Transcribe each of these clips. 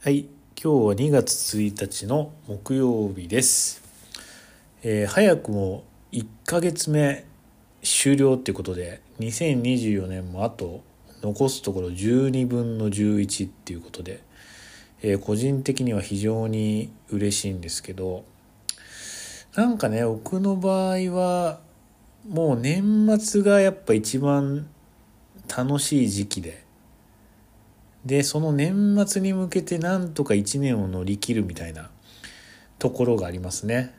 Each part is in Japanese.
はい、今日は2月1日の木曜日です。えー早くも1ヶ月目終了っていうことで、2024年もあと残すところ12分の11っていうことで、えー個人的には非常に嬉しいんですけど、なんかね、僕の場合は、もう年末がやっぱ一番楽しい時期で、でその年末に向けてなんとか1年を乗り切るみたいなところがありますね。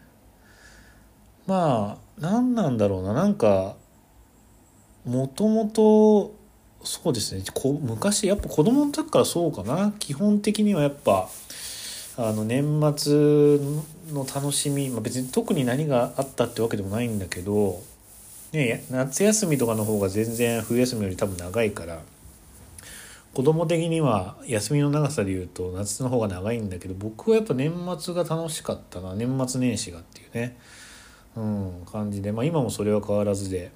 まあ何なんだろうな。なんかもともとそうですね。こ昔やっぱ子供の時からそうかな。基本的にはやっぱあの年末の楽しみ、まあ、別に特に何があったってわけでもないんだけど、ね、夏休みとかの方が全然冬休みより多分長いから子供的には休みの長さで言うと夏の方が長いんだけど僕はやっぱ年末が楽しかったな。年末年始がっていうね、うん、感じで、まあ、今もそれは変わらずで。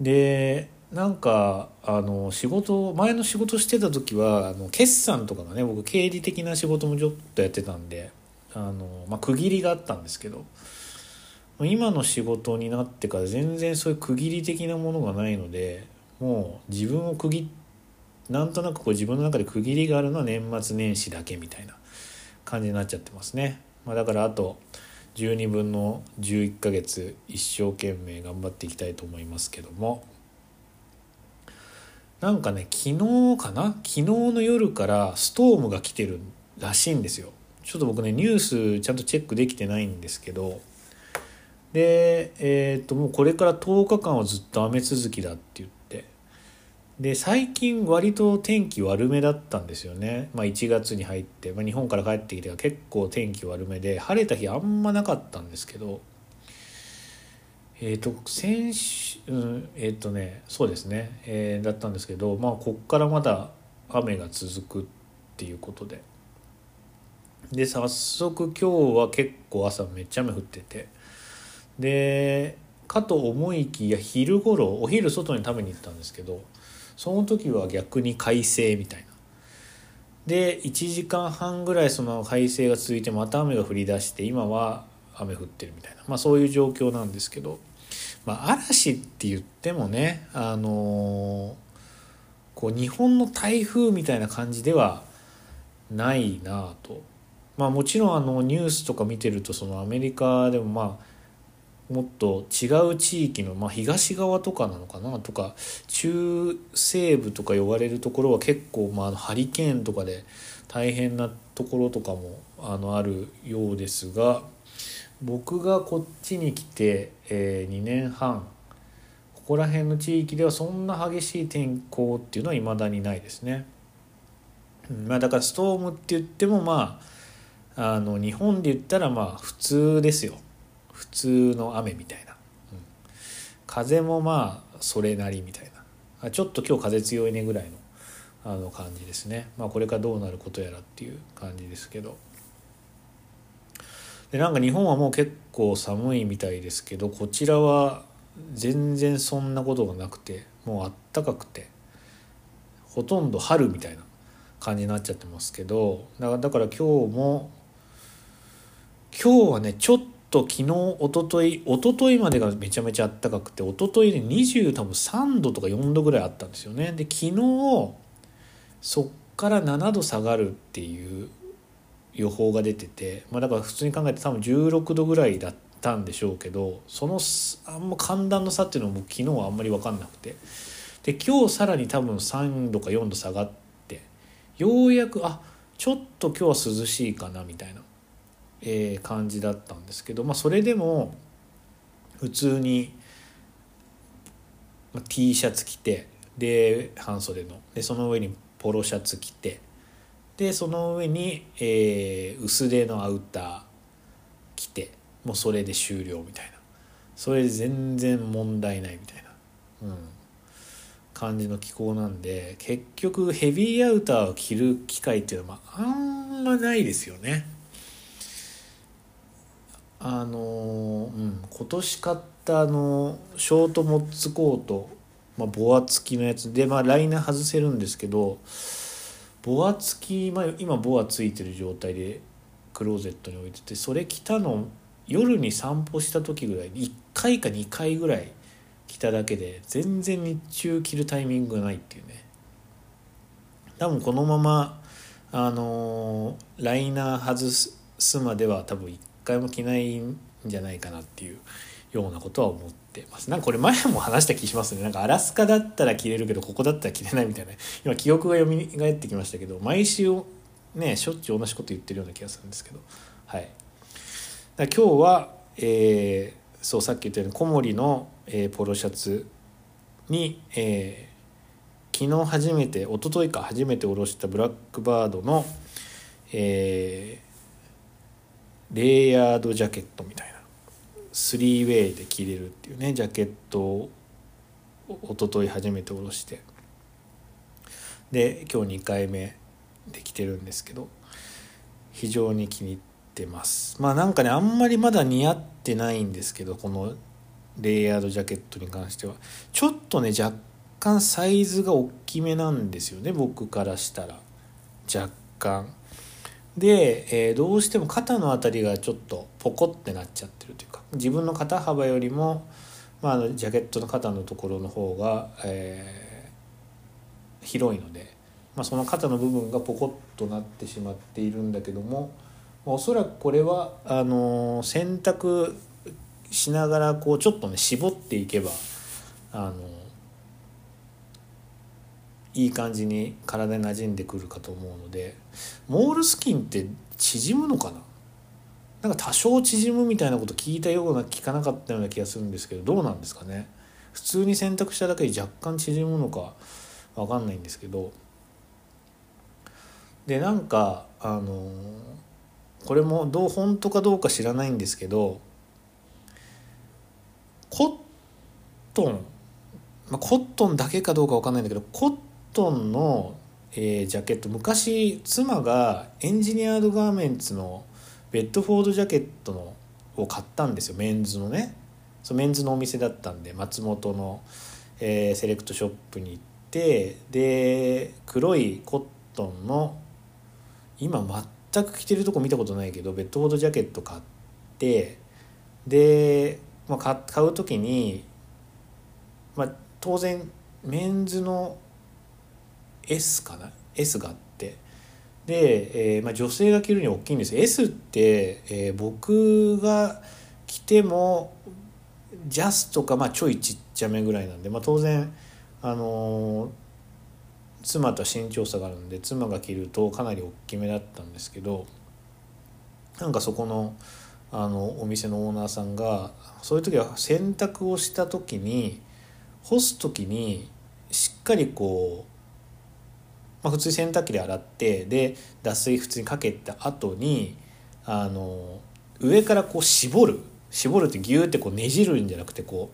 でなんかあの仕事前の仕事してた時はあの決算とかがね僕経理的な仕事もちょっとやってたんであの、まあ、区切りがあったんですけど今の仕事になってから全然そういう区切り的なものがないのでもう自分を区切ってなんとなくこう自分の中で区切りがあるのは年末年始だけみたいな感じになっちゃってますね、まあ、だからあと12分の11ヶ月一生懸命頑張っていきたいと思いますけども。なんかね昨日かな？昨日の夜からストームが来てるらしいんですよ。ちょっと僕ねニュースちゃんとチェックできてないんですけど。でえっ、ともうこれから10日間はずっと雨続きだって言ってで最近割と天気悪めだったんですよね、まあ、1月に入って、まあ、日本から帰ってきてから結構天気悪めで晴れた日あんまなかったんですけど。えっ、と先週うんえっ、とねそうですね、えーだったんですけどまあこっからまだ雨が続くっていうことで。で早速今日は結構朝めっちゃ雨降ってて。でかと思いきや昼頃お昼外に食べに行ったんですけどその時は逆に快晴みたいな。で1時間半ぐらいその快晴が続いてまた雨が降り出して今は雨降ってるみたいな。まあそういう状況なんですけど、まあ、嵐って言ってもねあのこう日本の台風みたいな感じではないなと。まあもちろんあのニュースとか見てるとそのアメリカでもまあもっと違う地域の、まあ、東側とかなのかなとか中西部とか呼ばれるところは結構、まあ、ハリケーンとかで大変なところとかもあのあるようですが僕がこっちに来て、えー2年半ここら辺の地域ではそんな激しい天候っていうのは未だにないですね。まあ、だからストームって言ってもまああの日本で言ったらまあ普通ですよ。普通の雨みたいな、うん、風もまあそれなりみたいな。あちょっと今日風強いねぐらいのあの感じですね。まあこれからどうなることやらっていう感じですけど。でなんか日本はもう結構寒いみたいですけどこちらは全然そんなことがなくてもうあったかくてほとんど春みたいな感じになっちゃってますけどだから今日も今日はねちょっと昨日一昨日一昨日までがめちゃめちゃ暖かくて一昨日で20多分3度とか4度ぐらいあったんですよね。で昨日そっから7度下がるっていう予報が出てて、まあ、だから普通に考えて多分16度ぐらいだったんでしょうけどそのあんま寒暖の差っていうのも昨日はあんまり分かんなくて。で今日さらに多分3度か4度下がってようやくあちょっと今日は涼しいかなみたいな。えー感じだったんですけど、まあ、それでも普通に、まあ、T シャツ着てで半袖の。でその上にポロシャツ着てでその上に、えー薄手のアウター着てもうそれで終了みたいな。それで全然問題ないみたいな、うん、感じの気候なんで結局ヘビーアウターを着る機会っていうのは、あんまないですよね。あのうん、今年買ったあのショートモッツコート、まあ、ボア付きのやつ。で、まあ、ライナー外せるんですけどボア付き、まあ、今ボアついてる状態でクローゼットに置いててそれ着たの夜に散歩した時ぐらい1回か2回ぐらい着ただけで全然日中着るタイミングがないっていうね。多分このままあのー、ライナー外すまでは多分1回も着ないんじゃないかなっていうようなことは思ってます。なんかこれ前も話した気しますね。なんかアラスカだったら着れるけどここだったら着れないみたいな。今記憶が蘇ってきましたけど毎週ねしょっちゅう同じこと言ってるような気がするんですけど。はい。だ今日は、えー、そうさっき言ったように小森の、えー、ポロシャツに、えー、昨日初めて一昨日か初めておろしたブラックバードの、えー、レイヤードジャケットみたいな。スリーウェイで着れるっていうねジャケットを一昨日初めておろして。で今日2回目できてるんですけど非常に気に入ってます。まあなんかねあんまりまだ似合ってないんですけどこのレイヤードジャケットに関しては。ちょっとね若干サイズが大きめなんですよね僕からしたら。若干。で、えー、どうしても肩の辺りがちょっとポコってなっちゃってるというか自分の肩幅よりも、まあ、あのジャケットの肩のところの方が、えー、広いので、まあ、その肩の部分がポコッとなってしまっているんだけども、ま、おそらくこれはあのー、洗濯しながらこうちょっとね絞っていけばあのいい感じに体に馴染んでくるかと思うのでモールスキンって縮むのかな？なんか多少縮むみたいなこと聞いたような聞かなかったような気がするんですけどどうなんですかね？普通に洗濯しただけで若干縮むのか分かんないんですけど。でなんかあのこれもどう本当かどうか知らないんですけどコットン、まあ、コットンだけかどうか分かんないんだけどコットンの、えー、ジャケット。昔妻がエンジニアードガーメンツのベッドフォードジャケットのを買ったんですよ。メンズのね。そうメンズのお店だったんで松本の、えー、セレクトショップに行ってで黒いコットンの今全く着てるとこ見たことないけどベッドフォードジャケット買ってで、まあ、買う時に、まあ、当然メンズの S かな？S があって。で、えーまあ、女性が着るに大きいんです。S って、えー、僕が着てもジャスとか、まあ、ちょいちっちゃめぐらいなんで、まあ、当然あのー、妻と身長差があるんで妻が着るとかなり大きめだったんですけどなんかそこのあのお店のオーナーさんがそういう時は洗濯をした時に干す時にしっかりこうまあ、普通に洗濯機で洗ってで脱水普通にかけた後にあの上からこう絞る絞るってギューってこうねじるんじゃなくてこ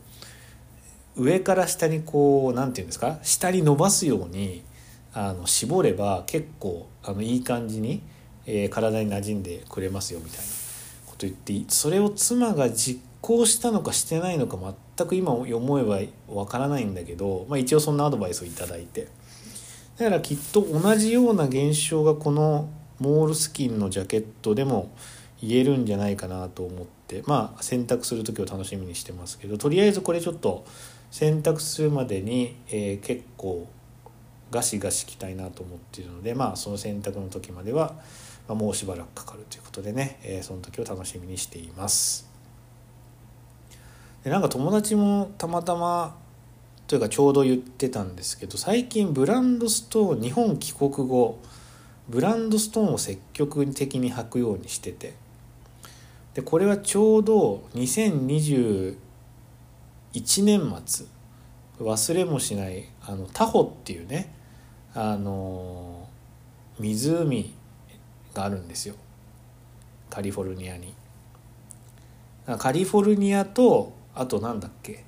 う上から下にこう何て言うんですか？下に伸ばすようにあの絞れば結構あのいい感じに、えー、体に馴染んでくれますよみたいなこと言ってそれを妻が実行したのかしてないのか全く今思えばわからないんだけど、まあ、一応そんなアドバイスを頂いて。だからきっと同じような現象がこのモールスキンのジャケットでも言えるんじゃないかなと思ってまあ選択する時を楽しみにしてますけどとりあえずこれちょっと選択するまでに、えー、結構ガシガシきたいなと思っているのでまあその選択の時までは、まあ、もうしばらくかかるということでね、えー、その時を楽しみにしています。でなんか友達もたまたまというかちょうど言ってたんですけど最近ブランドストーン日本帰国後ブランドストーンを積極的に履くようにしててでこれはちょうど2021年末忘れもしないあのタホっていうねあの湖があるんですよ。カリフォルニアに。カリフォルニアとあとなんだっけ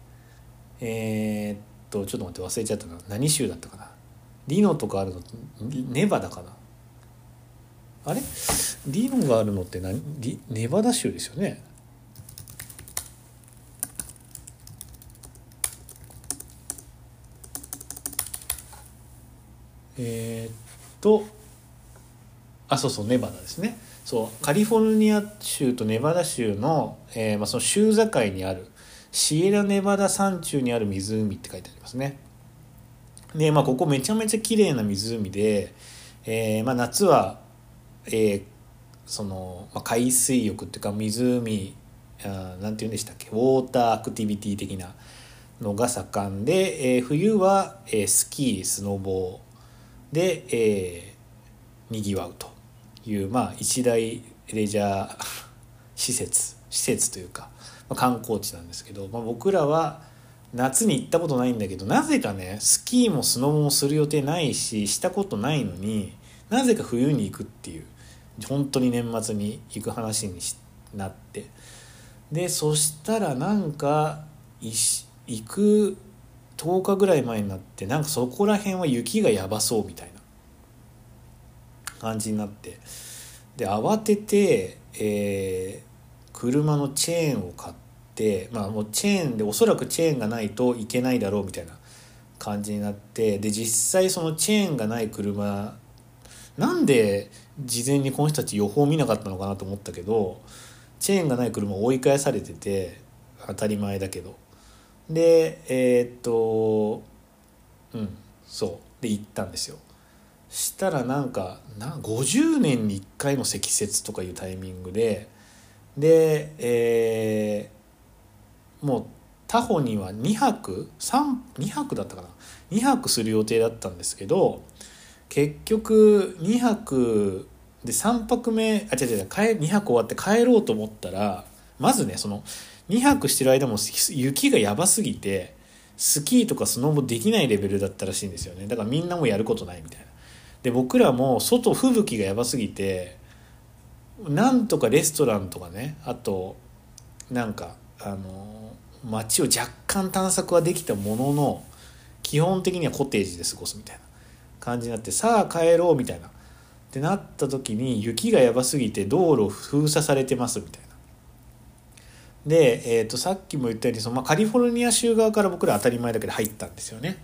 えー、とちょっと待って忘れちゃったな。何州だったかな。リノとかあるのネバダかな。あれ？リノがあるのって何？リネバダ州ですよね。えー、っとあそうそうネバダですね。そうカリフォルニア州とネバダ州の,、えーまあ、その州境にあるシエラネバダ山中にある湖って書いてありますね。でまあここめちゃめちゃ綺麗な湖で、えーまあ、夏は、えー、その、まあ、海水浴っていうか湖あなんて言うんでしたっけ？ウォーターアクティビティ的なのが盛んで、えー、冬は、えー、スキースノボーで、えー、にぎわうという、まあ、一大レジャー施設施設というか、ま、観光地なんですけど、まあ、僕らは夏に行ったことないんだけどなぜかねスキーもスノボもする予定ないししたことないのになぜか冬に行くっていう本当に年末に行く話になって。でそしたらなんか行く10日ぐらい前になってなんかそこら辺は雪がやばそうみたいな。感じになって。で慌てて、え、車のチェーンを買ってまあもうチェーンでおそらくチェーンがないといけないだろうみたいな感じになってで実際そのチェーンがない車なんで事前にこの人たち予報見なかったのかなと思ったけどチェーンがない車を追い返されてて当たり前だけど。でえー、っとうんそう。で行ったんですよ。したらなんかな50年に1回の積雪とかいうタイミングでで、えー、もう他方には2泊32泊だったかな。2泊する予定だったんですけど結局2泊で3泊目あ違う違う2泊終わって帰ろうと思ったらまずねその2泊してる間も雪がやばすぎてスキーとかスノボできないレベルだったらしいんですよね。だからみんなもやることないみたいな。で僕らも外吹雪がやばすぎてなんとかレストランとかねあとなんかあの街を若干探索はできたものの基本的にはコテージで過ごすみたいな感じになってさあ帰ろうみたいなってなった時に雪がやばすぎて道路封鎖されてますみたいな。で、えー、とさっきも言ったようにその、まあ、カリフォルニア州側から僕ら当たり前だけど入ったんですよね。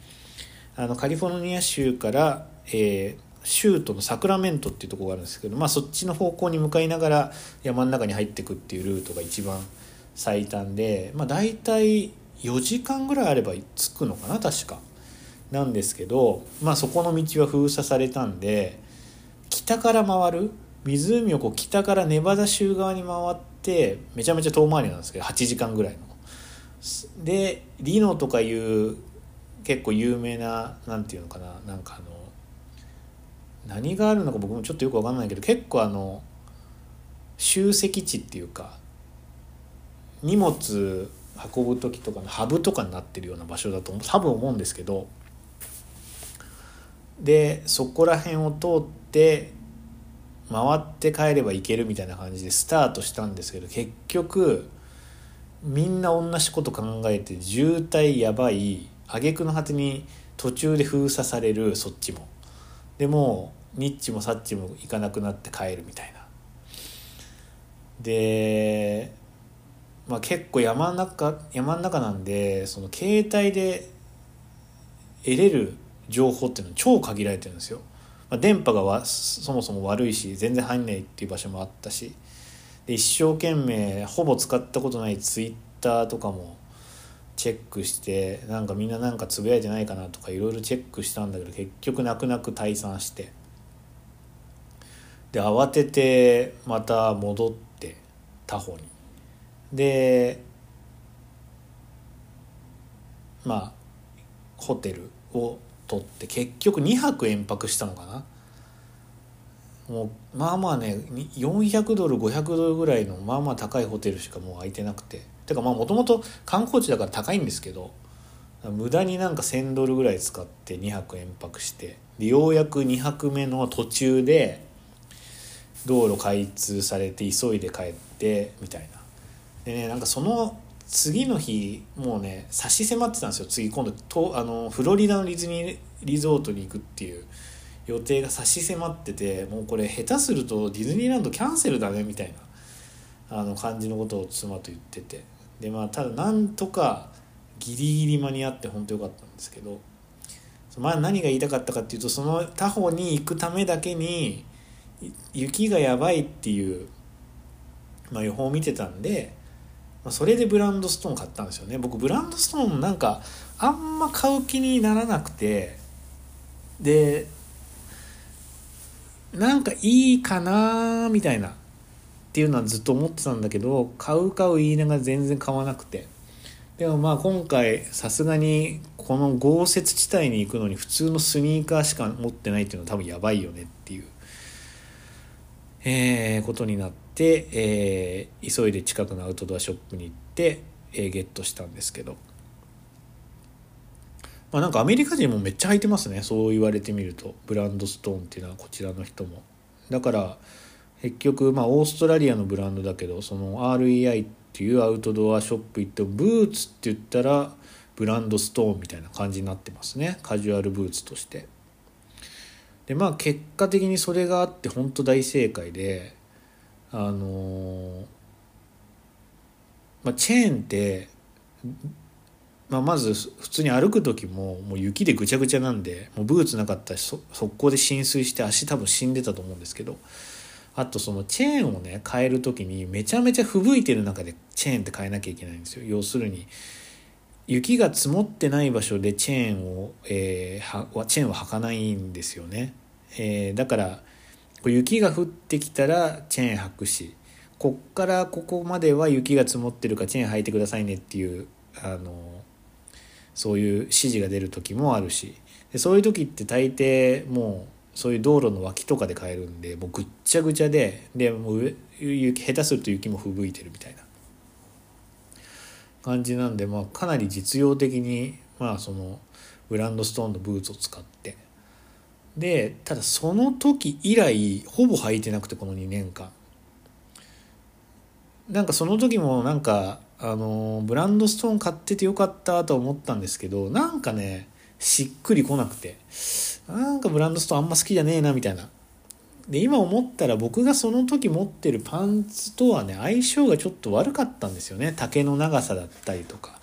あのカリフォルニア州から、えー、州都のサクラメントっていうとこがあるんですけど、まあ、そっちの方向に向かいながら山の中に入っていくっていうルートが一番最短で、まあ、大体4時間ぐらいあれば着くのかな確か。なんですけど、まあ、そこの道は封鎖されたんで北から回る湖をこう北からネバダ州側に回ってめちゃめちゃ遠回りなんですけど8時間ぐらいの。でリノとかいう結構有名な何て言うのかななんかあの何があるのか僕もちょっとよく分かんないけど結構あの集積地っていうか荷物運ぶ時とかのハブとかになってるような場所だと多分思うんですけどでそこら辺を通って回って帰ればいけるみたいな感じでスタートしたんですけど結局みんな同じこと考えて渋滞やばい挙句の果てに途中で封鎖されるそっちも。でもニッチもサッチも行かなくなって帰るみたいなでまあ結構山の中山の中なんでその携帯で得れる情報っていうのは超限られてるんですよ。まあ、電波がわそもそも悪いし全然入んないっていう場所もあったしで一生懸命ほぼ使ったことないツイッターとかもチェックしてなんかみんななんかつぶやいてないかなとかいろいろチェックしたんだけど結局泣く泣く退散して。で慌ててまた戻って他方に。でまあホテルを取って結局2泊延泊したのかな。もうまあまあね400ドル500ドルぐらいのまあまあ高いホテルしかもう空いてなくて。てかまあもともと観光地だから高いんですけど無駄になんか1,000ドルぐらい使って2泊延泊してでようやく2泊目の途中で道路開通されて急いで帰ってみたいな。でねなんかその次の日もうね差し迫ってたんですよ。次今度とあのフロリダのディズニーリゾートに行くっていう予定が差し迫っててもうこれ下手するとディズニーランドキャンセルだねみたいなあの感じのことを妻と言ってて。でまあただなんとかギリギリ間に合って本当よかったんですけどまあ何が言いたかったかっていうとその他方に行くためだけに雪がやばいっていう、まあ、予報を見てたんで、まあ、それでブランドストーン買ったんですよね。僕ブランドストーンなんかあんま買う気にならなくてでなんかいいかなみたいなっていうのはずっと思ってたんだけど買う買う言いながら全然買わなくて。でもまあ今回さすがにこの豪雪地帯に行くのに普通のスニーカーしか持ってないっていうのは多分やばいよねっていう、えー、ことになって、えー急いで近くのアウトドアショップに行って、えーゲットしたんですけど。まあ、なんかアメリカ人もめっちゃ履いてますね。そう言われてみると。ブランドストーンっていうのはこちらの人も。だから結局まあオーストラリアのブランドだけどその REI っていうアウトドアショップ行ってブーツって言ったらブランドストーンみたいな感じになってますね。カジュアルブーツとして。でまあ結果的にそれがあって本当大正解であのまあ、チェーンってまあ、まず普通に歩く時ももう雪でぐちゃぐちゃなんでもうブーツなかったし速攻で浸水して足多分死んでたと思うんですけどあとそのチェーンをね変える時にめちゃめちゃ吹雪いてる中でチェーンって変えなきゃいけないんですよ。要するに雪が積もってない場所でチェーンを、えーはチェーンは履かないんですよね、えーだから雪が降ってきたらチェーン履くしこっからここまでは雪が積もってるからチェーン履いてくださいねっていうあのそういう指示が出る時もあるしでそういう時って大抵もうそういう道路の脇とかで買えるんでもうぐっちゃぐちゃででもう雪下手すると雪も吹雪いてるみたいな。感じなんで、まあ、かなり実用的に、まあ、そのブランドストーンのブーツを使って。でただその時以来ほぼ履いてなくてこの2年間。なんかその時もなんかあのブランドストーン買っててよかったと思ったんですけどなんかねしっくりこなくてなんかブランドストーンあんま好きじゃねえなみたいな。で今思ったら僕がその時持ってるパンツとはね相性がちょっと悪かったんですよね。丈の長さだったりとか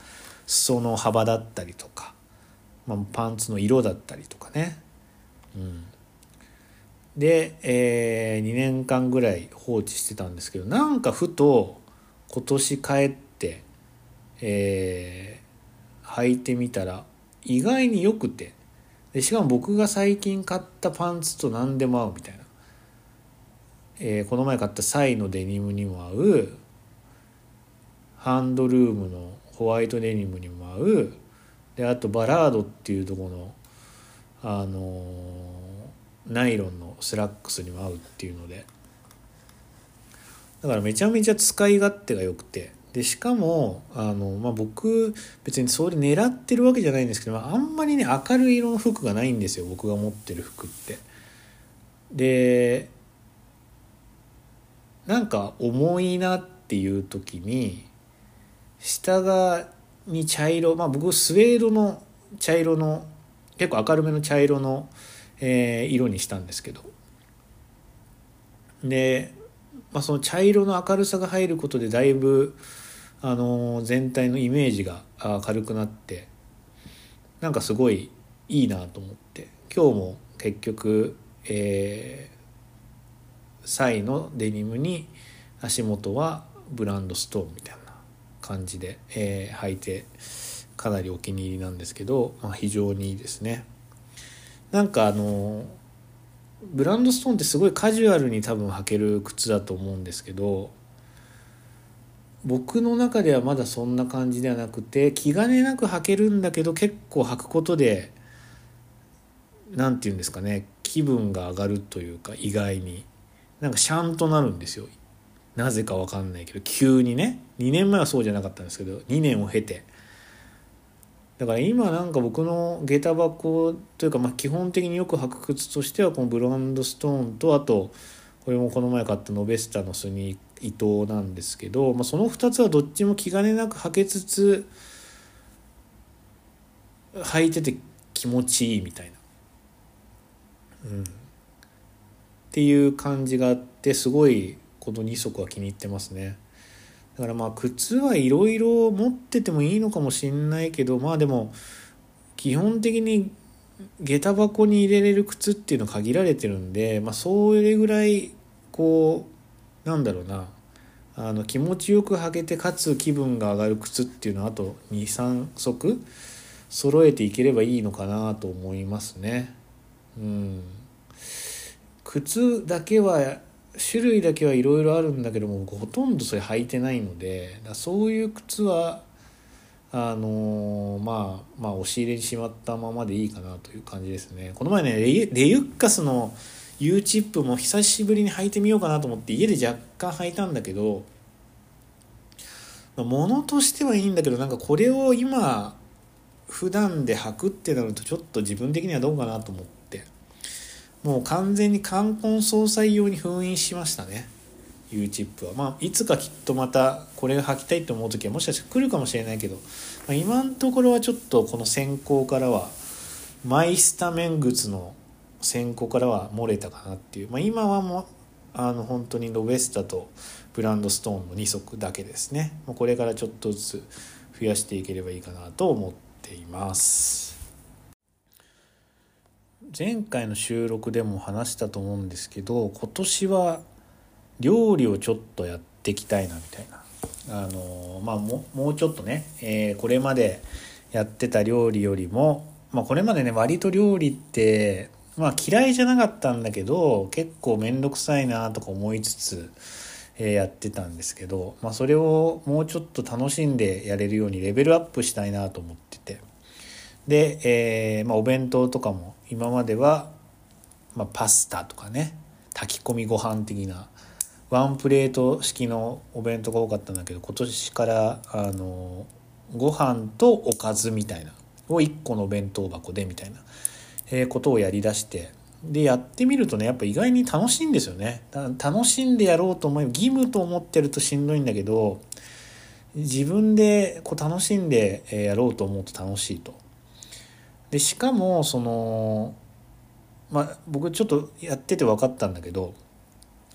裾の幅だったりとか、まあ、パンツの色だったりとかね。うん。で、えー2年間ぐらい放置してたんですけどなんかふと今年帰って、えー履いてみたら意外に良くて。でしかも僕が最近買ったパンツと何でも合うみたいな、えーこの前買ったサイのデニムにも合う。ハンドルームのホワイトデニムにも合う。であとバラードっていうとこのあのーナイロンのスラックスにも合うっていうので。だからめちゃめちゃ使い勝手が良くて。でしかもあの、まあ、僕別にそれ狙ってるわけじゃないんですけど、まあ、あんまりね明るい色の服がないんですよ僕が持ってる服って。でなんか重いなっていう時に下がに茶色まあ僕スウェードの茶色の結構明るめの茶色の、えー色にしたんですけどで、まあ、その茶色の明るさが入ることでだいぶ、あの全体のイメージが軽くなってなんかすごいいいなと思って今日も結局、えーサイのデニムに足元はブランドストーンみたいな感じで、えー履いてかなりお気に入りなんですけど、まあ、非常にいいですね。なんかあのブランドストーンってすごいカジュアルに多分履ける靴だと思うんですけど僕の中ではまだそんな感じではなくて気兼ねなく履けるんだけど結構履くことで何て言うんですかね気分が上がるというか意外に。なんかシャンとなるんですよ。なぜか分かんないけど急にね。2年前はそうじゃなかったんですけど2年を経て。だから今なんか僕の下駄箱というかまあ基本的によく履く靴としてはこのブランドストーンとあとこれもこの前買ったノベスタのスニー伊藤なんですけど、まあ、その2つはどっちも気兼ねなく履けつつ履いてて気持ちいいみたいな、うん、っていう感じがあってすごいこの2足は気に入ってますね。だからまあ靴はいろいろ持っててもいいのかもしんないけどまあでも基本的に下駄箱に入れれる靴っていうのは限られてるんで、まあ、それぐらいこうなんだろうな。あの気持ちよく履けてかつ気分が上がる靴っていうのはあと23足揃えていければいいのかなと思いますね。うん、靴だけは種類だけはいろいろあるんだけども僕ほとんどそれ履いてないのでだそういう靴はあのー、まあまあ押し入れにしまったままでいいかなという感じですね。この前ねレユッカスの U チップも久しぶりに履いてみようかなと思って家で若干履いたんだけど物としてはいいんだけどなんかこれを今普段で履くってなるとちょっと自分的にはどうかなと思ってもう完全に冠婚葬祭用に封印しましたね。U チップは。まあいつかきっとまたこれが履きたいと思う時はもしかして来るかもしれないけど、まあ、今のところはちょっとこの選考からはマイスタメン靴の選考からは漏れたかなっていう、まあ、今はもうあの本当にロベスタとブランドストーンの2足だけですね。これからちょっとずつ増やしていければいいかなと思っています。前回の収録でも話したと思うんですけど今年は料理をちょっとやっていきたいなみたいな。あのまあもうちょっとね、えー、これまでやってた料理よりも、まあ、これまでね割と料理ってまあ嫌いじゃなかったんだけど結構面倒くさいなとか思いつつえやってたんですけど、まあ、それをもうちょっと楽しんでやれるようにレベルアップしたいなと思ってて。で、えー、まあ、お弁当とかも今までは、まあ、パスタとかね炊き込みご飯的なワンプレート式のお弁当が多かったんだけど今年からあのご飯とおかずみたいなを1個のお弁当箱でみたいな、え、ことをやりだしてでやってみるとねやっぱ意外に楽しいんですよね。楽しんでやろうと思えば義務と思ってるとしんどいんだけど自分でこう楽しんでやろうと思うと楽しいと。でしかもそのまあ僕ちょっとやってて分かったんだけど、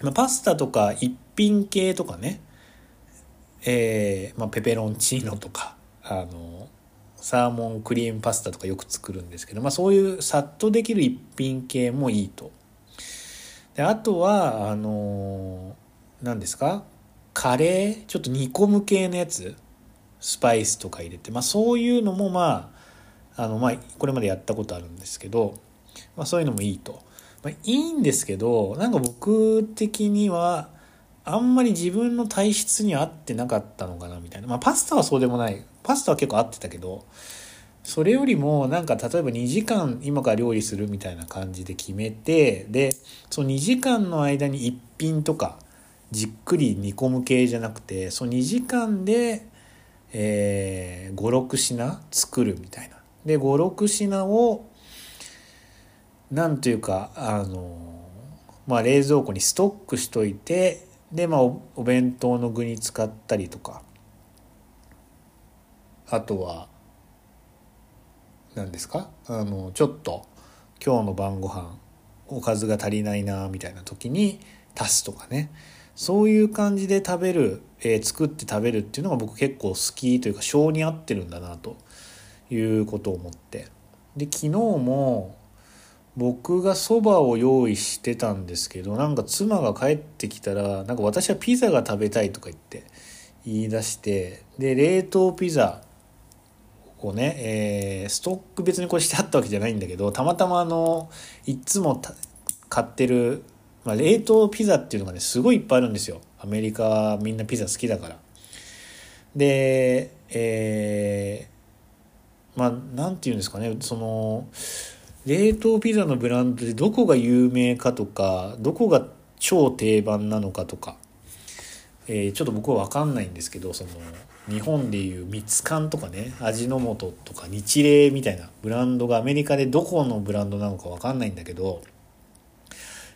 ま、パスタとか一品系とかねえーまあ、ペペロンチーノとかあのサーモンクリームパスタとかよく作るんですけど、まあ、そういうさっとできる一品系もいいと。であとはあの何ですか？カレー？ちょっと煮込む系のやつ？スパイスとか入れて、まあ、そういうのもまああの、まあ、これまでやったことあるんですけど、まあ、そういうのもいいと。まあ、いいんですけどなんか僕的にはあんまり自分の体質に合ってなかったのかなみたいな。まあパスタはそうでもない。パスタは結構合ってたけど、それよりもなんか例えば2時間今から料理するみたいな感じで決めて、で、その2時間の間に1品とかじっくり煮込む系じゃなくて、その2時間で、えー、5、6品作るみたいな。で、5、6品を、なんというか、あの、まあ冷蔵庫にストックしといて、でまあお弁当の具に使ったりとか。あとは何ですか？あのちょっと今日の晩ご飯おかずが足りないなみたいな時に足すとかね。そういう感じで食べる、えー、作って食べるっていうのが僕結構好きというか性に合ってるんだなということを思って。で昨日も僕がそばを用意してたんですけどなんか妻が帰ってきたらなんか私はピザが食べたいとか言って言い出してで冷凍ピザをね、えー、ストック別にこれしてあったわけじゃないんだけどたまたまあのいつも買ってる、まあ、冷凍ピザっていうのがねすごいいっぱいあるんですよ。アメリカみんなピザ好きだから。でえー、まあ何て言うんですかねその冷凍ピザのブランドでどこが有名かとかどこが超定番なのかとか、えー、ちょっと僕は分かんないんですけどその日本でいうミツカンとかね味の素とか日霊みたいなブランドがアメリカでどこのブランドなのか分かんないんだけど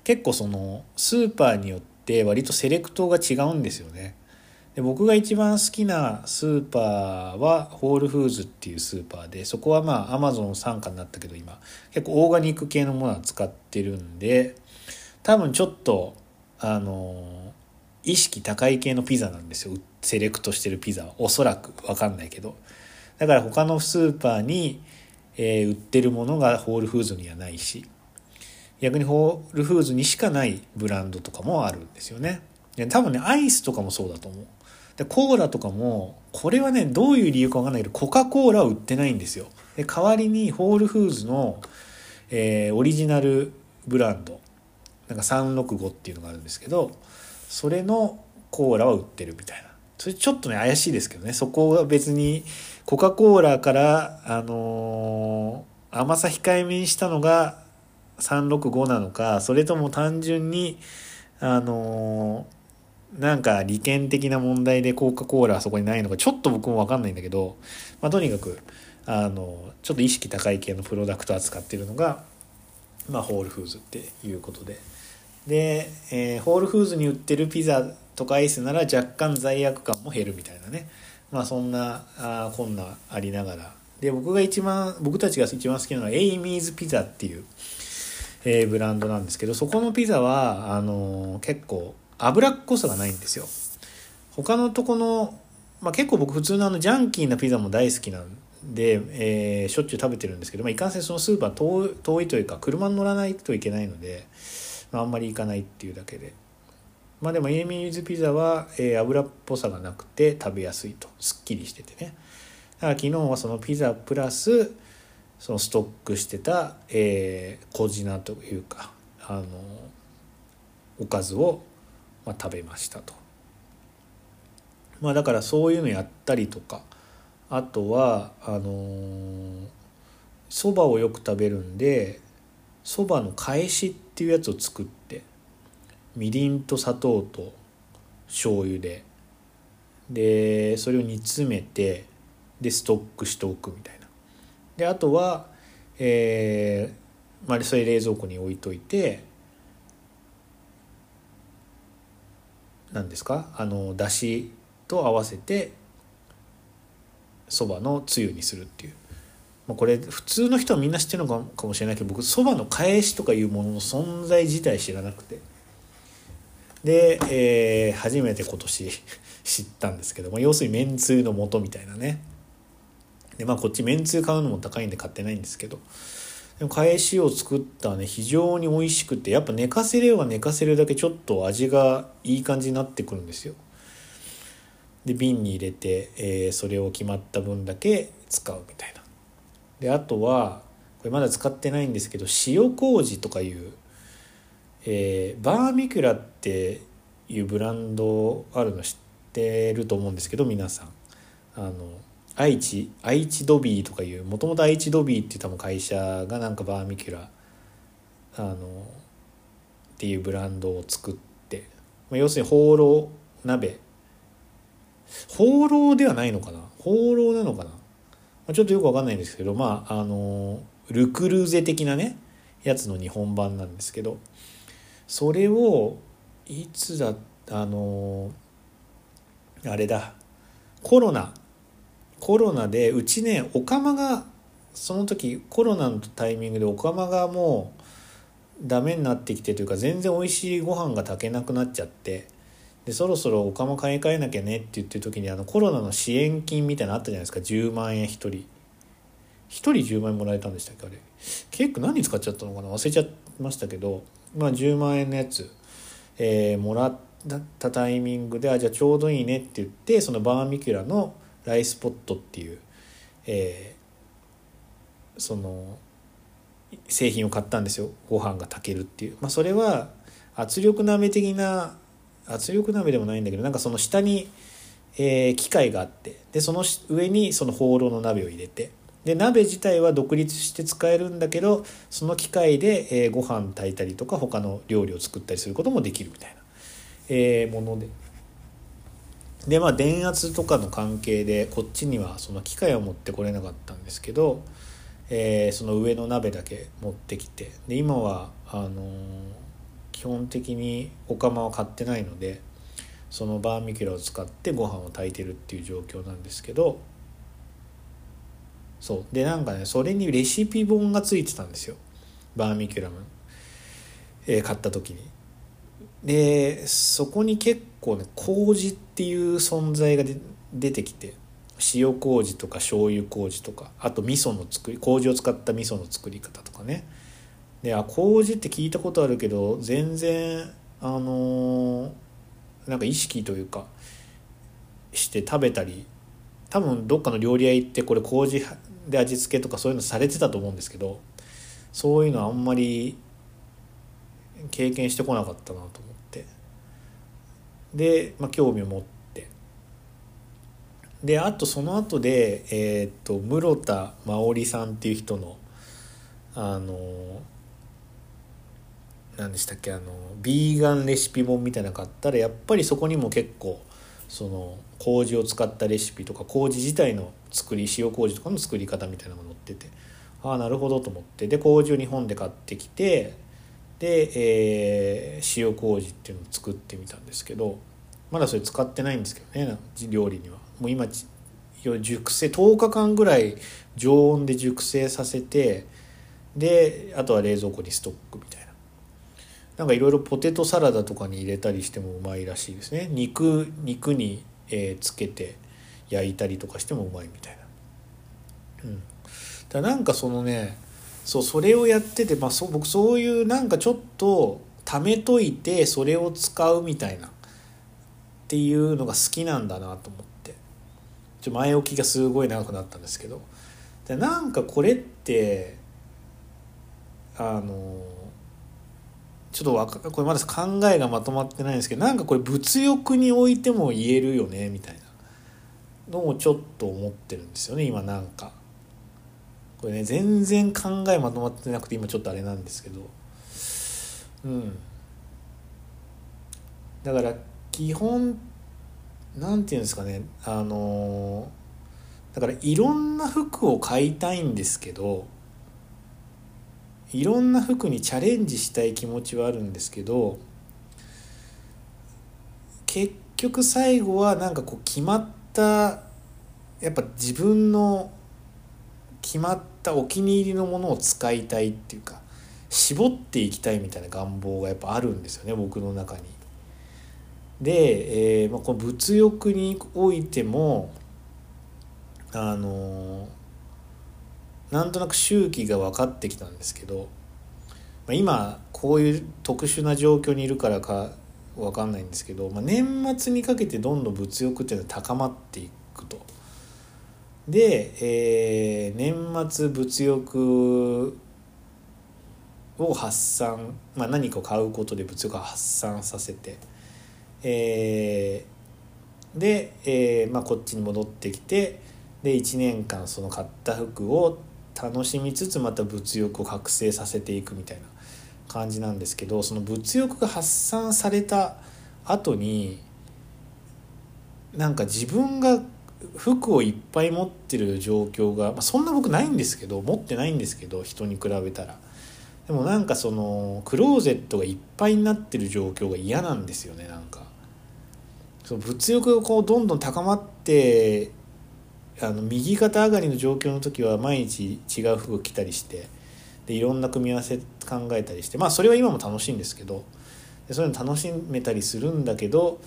結構そのスーパーによって割とセレクトが違うんですよね。で僕が一番好きなスーパーはホールフーズっていうスーパーでそこはまあアマゾン傘下になったけど今結構オーガニック系のものは使ってるんで多分ちょっとあの意識高い系のピザなんですよ。セレクトしてるピザは。おそらく分かんないけど。だから他のスーパーに、えー、売ってるものがホールフーズにはないし逆にホールフーズにしかないブランドとかもあるんですよね。多分ねアイスとかもそうだと思う。でコーラとかもこれはねどういう理由かわかんないけどコカ・コーラは売ってないんですよ。で代わりにホールフーズの、えー、オリジナルブランド。なんか365っていうのがあるんですけどそれのコーラは売ってるみたいな。それちょっとね怪しいですけどね。そこは別にコカ・コーラからあのー、甘さ控えめにしたのが365なのかそれとも単純にあのー、なんか利権的な問題でコカ・コーラはそこにないのかちょっと僕も分かんないんだけど、まあ、とにかくあのちょっと意識高い系のプロダクト扱ってるのが、まあ、ホールフーズっていうことで。で、えー、ホールフーズに売ってるピザとかアイスなら若干罪悪感も減るみたいなねまあそんなあこんなありながらで僕が一番僕たちが一番好きなのはエイミーズピザっていう、えー、ブランドなんですけどそこのピザはあのー、結構脂っこさがないんですよ。他のとこの、まあ、結構僕普通のあのジャンキーなピザも大好きなんで、えー、しょっちゅう食べてるんですけど、まあ、いかんせんそのスーパー遠遠いというか車に乗らないといけないのでまあんまり行かないっていうだけで。まあでもイエイミーズピザは、えー、油っぽさがなくて食べやすいと。すっきりしててね。だから昨日はそのピザプラスそのストックしてた、えー、小品というかあのおかずを、まあ、食べましたと。まあだからそういうのやったりとか。あとはあのそ、ばをよく食べるんでそばの返しっていうやつを作ってみりんと砂糖と醤油で。でそれを煮詰めてでストックしておくみたいな。であとはえー、まあそれ冷蔵庫に置いといて何ですか？あのだしと合わせてそばのつゆにするっていう。まあ、これ普通の人はみんな知ってるのかもしれないけど僕そばの返しとかいうものの存在自体知らなくて。で、えー、初めて今年 知ったんですけど、ま、要するにめんつゆの素みたいなね。でまあこっちめんつゆ買うのも高いんで買ってないんですけど。返しを作ったね非常に美味しくてやっぱ寝かせれば寝かせるだけちょっと味がいい感じになってくるんですよ。で瓶に入れて、えー、それを決まった分だけ使うみたいな。であとはこれまだ使ってないんですけど塩麹とかいう、えー、バーミキュラっていうブランドあるの知ってると思うんですけど皆さん。あの愛知愛知ドビーとかいうもともと愛知ドビーっていう多分会社がなんかバーミキュラあのっていうブランドを作って、まあ、要するに放浪鍋。放浪ではないのかな？放浪なのかな？まちょっとよくわかんないんですけどまああのルクルーゼ的なねやつの日本版なんですけどそれをいつだあのあれだコロナコロナでうちねおかまがその時コロナのタイミングでおかまがもうダメになってきてというか全然美味しいご飯が炊けなくなっちゃってでそろそろお釜買い替えなきゃねって言ってる時にあのコロナの支援金みたいなのあったじゃないですか。10万円1人。1人10万円もらえたんでしたっけあれ。結構何使っちゃったのかな？忘れちゃいましたけどまあ10万円のやつ、えー、もらったタイミングであじゃあちょうどいいねって言ってそのバーミキュラのライスポットっていう、えー、その製品を買ったんですよご飯が炊けるっていうまあそれは圧力鍋的な圧力鍋でもないんだけどなんかその下に、えー、機械があってでその上にその放浪の鍋を入れてで鍋自体は独立して使えるんだけどその機械で、えー、ご飯炊いたりとか他の料理を作ったりすることもできるみたいな、えー、もので。でまあ電圧とかの関係でこっちにはその機械を持ってこれなかったんですけど、えー、その上の鍋だけ持ってきてで今はあのー基本的にお釜は買ってないのでそのバーミキュラを使ってご飯を炊いてるっていう状況なんですけどそう。でなんかねそれにレシピ本がついてたんですよ。バーミキュラム、えー、買った時に。でそこに結構ね麹っていう存在が出てきて塩麹とか醤油麹とかあと味噌の作り麹を使った味噌の作り方とかね。であ麹って聞いたことあるけど全然あのー、なんか意識というかして食べたり多分どっかの料理屋行ってこれ麹で味付けとかそういうのされてたと思うんですけどそういうのあんまり経験してこなかったなと。で、まあ、興味を持って。であとその後でえー、っと室田真織さんっていう人のあの何でしたっけあのビーガンレシピ本みたいなの買ったらやっぱりそこにも結構その麹を使ったレシピとか麹自体の作り塩麹とかの作り方みたいなのが載っててああなるほどと思って。で麹を日本で買ってきてで、えー、塩麹っていうのを作ってみたんですけどまだそれ使ってないんですけどね料理には。もう今熟成10日間ぐらい常温で熟成させてであとは冷蔵庫にストックみたいな。なんかいろいろポテトサラダとかに入れたりしてもうまいらしいですね。肉肉に、えー、つけて焼いたりとかしてもうまいみたいな。うん。だなんかそのねそうそれをやってて、まあ、そ僕そういうなんかちょっと貯めといてそれを使うみたいなっていうのが好きなんだなと思ってちょ前置きがすごい長くなったんですけどでなんかこれってあのちょっとわかこれまだ考えがまとまってないんですけどなんかこれ物欲においても言えるよねみたいなのもちょっと思ってるんですよね今なんか。これね全然考えまとまってなくて今ちょっとあれなんですけど。うん。だから基本なんていうんですかね。あのだからいろんな服を買いたいんですけどいろんな服にチャレンジしたい気持ちはあるんですけど結局最後はなんかこう決まったやっぱ自分の決まったお気に入りのものを使いたいっていうか絞っていきたいみたいな願望がやっぱあるんですよね僕の中に。で、えーまあ、この物欲においてもあのー、なんとなく周期が分かってきたんですけど、まあ、今こういう特殊な状況にいるからか分かんないんですけど、まあ、年末にかけてどんどん物欲っていうのは高まっていくと。で、えー、年末物欲を発散、まあ、何かを買うことで物欲を発散させて、えー、で、えーまあ、こっちに戻ってきてで1年間その買った服を楽しみつつまた物欲を覚醒させていくみたいな感じなんですけどその物欲が発散された後になんか自分が服をいっぱい持ってる状況が、まあ、そんな僕ないんですけど持ってないんですけど人に比べたら。でもなんかそのクローゼットがいっぱいになってる状況が嫌なんですよねなんか。その物欲がこうどんどん高まってあの右肩上がりの状況の時は毎日違う服着たりしてでいろんな組み合わせ考えたりしてまあそれは今も楽しいんですけどそういうの楽しめたりするんだけど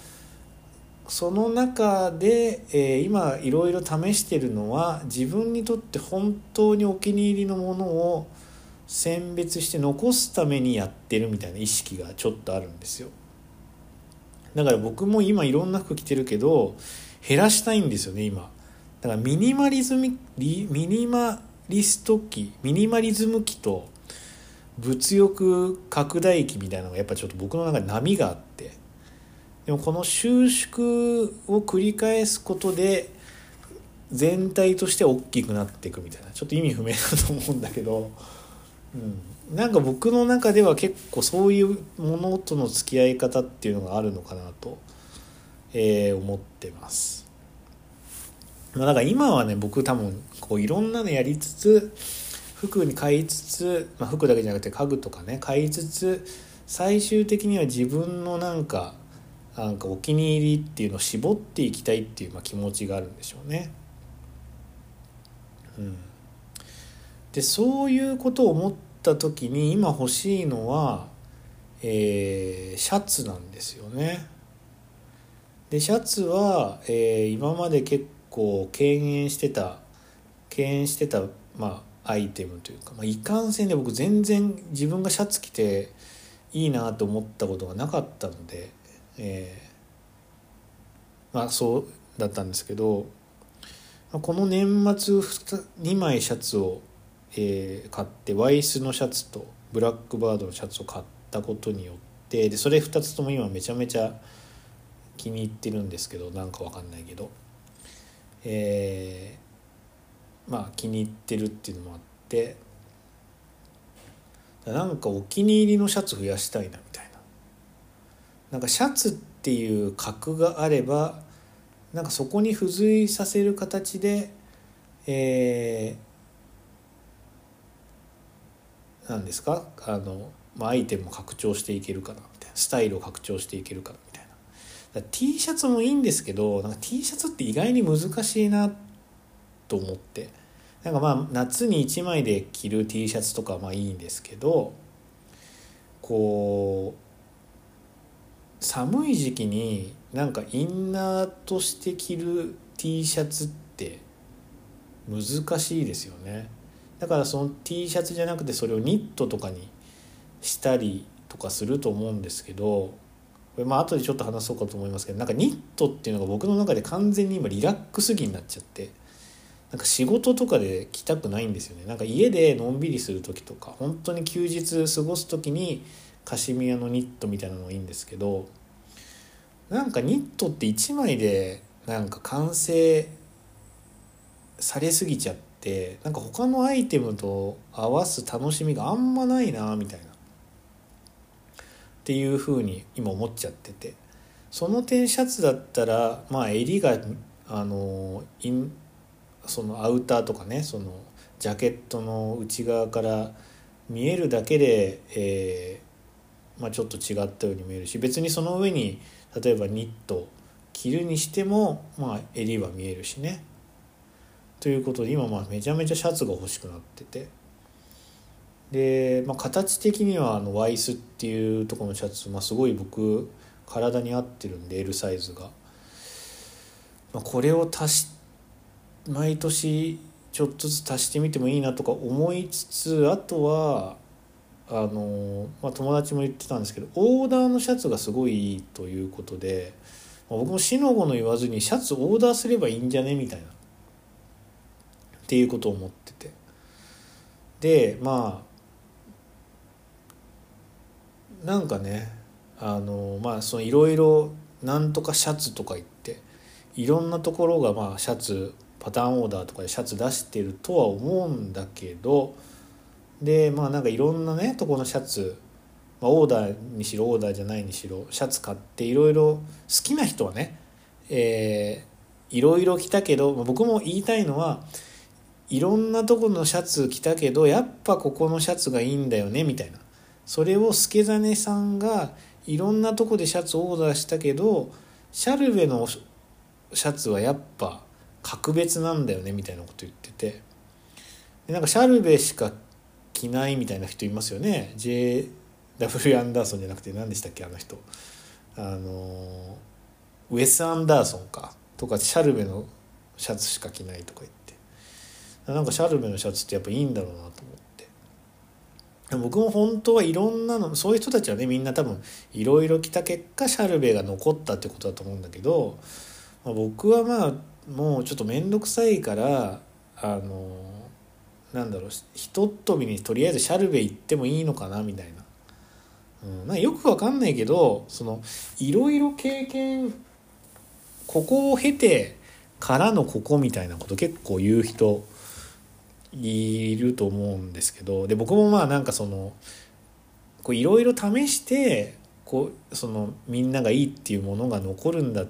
その中で、えー、今いろいろ試してるのは自分にとって本当にお気に入りのものを選別して残すためにやってるみたいな意識がちょっとあるんですよ。だから僕も今いろんな服着てるけど減らしたいんですよね今。だからミニマリズムミニマリスト機ミニマリズム機と物欲拡大機みたいなのがやっぱちょっと僕の中で波があって。でもこの収縮を繰り返すことで全体として大きくなっていくみたいな。ちょっと意味不明だと思うんだけど、うん、なんか僕の中では結構そういうものとの付き合い方っていうのがあるのかなと、えー、思ってます。まあ、だから今はね僕多分こういろんなのやりつつ服に買いつつ、まあ、服だけじゃなくて家具とかね買いつつ最終的には自分のなんかなんかお気に入りっていうのを絞っていきたいっていう、まあ、気持ちがあるんでしょうね。うん、でそういうことを思った時に今欲しいのは、えー、シャツなんですよね。でシャツは、えー、今まで結構敬遠してた敬遠してたまあアイテムというか、まあ、いかんせんで僕全然自分がシャツ着ていいなと思ったことがなかったので、えー、まあそうだったんですけどこの年末2枚シャツを、えー、買ってワイスのシャツとブラックバードのシャツを買ったことによってでそれ2つとも今めちゃめちゃ気に入ってるんですけどなんかわかんないけどえー、まあ気に入ってるっていうのもあってなんかお気に入りのシャツ増やしたいなみたいな。なんかシャツっていう格があればなんかそこに付随させる形でえー、なんですか？あの、まあ、アイテムを拡張していけるかなみたいなスタイルを拡張していけるかなみたいな。T シャツもいいんですけどなんか T シャツって意外に難しいなと思って。なんかまあ夏に1枚で着る T シャツとかまあいいんですけどこう寒い時期になんかインナーとして着る T シャツって難しいですよねだからその T シャツじゃなくてそれをニットとかにしたりとかすると思うんですけどこれまあ後でちょっと話そうかと思いますけどなんかニットっていうのが僕の中で完全に今リラックス着になっちゃって。なんか仕事とかで来たくないんですよねなんか家でのんびりする時とか本当に休日過ごす時にカシミヤのニットみたいなのがいいんですけどなんかニットって1枚でなんか完成されすぎちゃってなんか他のアイテムと合わす楽しみがあんまないなみたいなっていうふうに今思っちゃっててその点シャツだったらまあ襟があのインそのアウターとかねそのジャケットの内側から見えるだけで、えーまあ、ちょっと違ったように見えるし別にその上に例えばニット着るにしても、まあ、襟は見えるしね。ということで今まあめちゃめちゃシャツが欲しくなっててで、まあ、形的にはあのワイスっていうとこのシャツ、まあ、すごい僕体に合ってるんで L サイズが、まあ、これを足し毎年ちょっとずつ足してみてもいいなとか思いつつあとはあの、まあ、友達も言ってたんですけどオーダーのシャツがすごいいいということで、まあ、僕もしのごの言わずにシャツオーダーすればいいんじゃねみたいなっていうことを思ってて。でまあなんかねあのまあそのいろいろなんとかシャツとか言っていろんなところがまあシャツパターンオーダーとかでシャツ出してるとは思うんだけどでまあなんかいろんなねとこのシャツ、まあ、オーダーにしろオーダーじゃないにしろシャツ買っていろいろ好きな人はねえー、いろいろ着たけど、まあ、僕も言いたいのはいろんなとこのシャツ着たけどやっぱここのシャツがいいんだよねみたいな。それを助真さんがいろんなとこでシャツオーダーしたけどシャルベのシャツはやっぱ格別なんだよねみたいなこと言ってて。でなんかシャルベしか着ないみたいな人いますよね JW アンダーソンじゃなくて何でしたっけあの人あのウェス・アンダーソンかとかシャルベのシャツしか着ないとか言ってなんかシャルベのシャツってやっぱいいんだろうなと思って僕も本当はいろんなのそういう人たちはねみんな多分いろいろ着た結果シャルベが残ったってことだと思うんだけど、ま、僕はまあもうちょっと面倒くさいからあのなんだろうひとっ飛びにとりあえずシャルベ行ってもいいのかなみたいな,、うん、なよくわかんないけどそのいろいろ経験ここを経てからのここみたいなこと結構言う人いると思うんですけどで僕もまあなんかそのいろいろ試してこうそのみんながいいっていうものが残るんだっ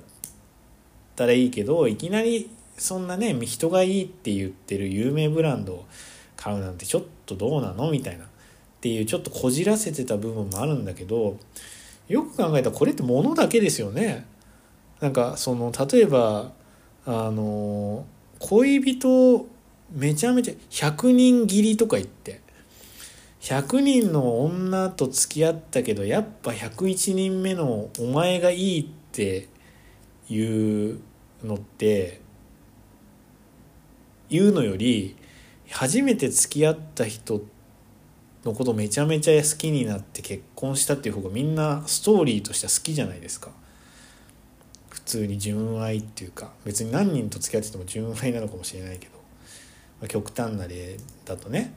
たらいいけどいきなりそんなね人がいいって言ってる有名ブランド買うなんてちょっとどうなの？みたいな。っていうちょっとこじらせてた部分もあるんだけどよく考えたらこれって物だけですよね。なんかその例えばあの恋人めちゃめちゃ100人切りとか言って。100人の女と付き合ったけどやっぱ101人目のお前がいいっていうのって言うのより初めて付き合った人のことめちゃめちゃ好きになって結婚したっていう方がみんなストーリーとしては好きじゃないですか。普通に純愛っていうか別に何人と付き合ってても純愛なのかもしれないけど、まあ、極端な例だとね。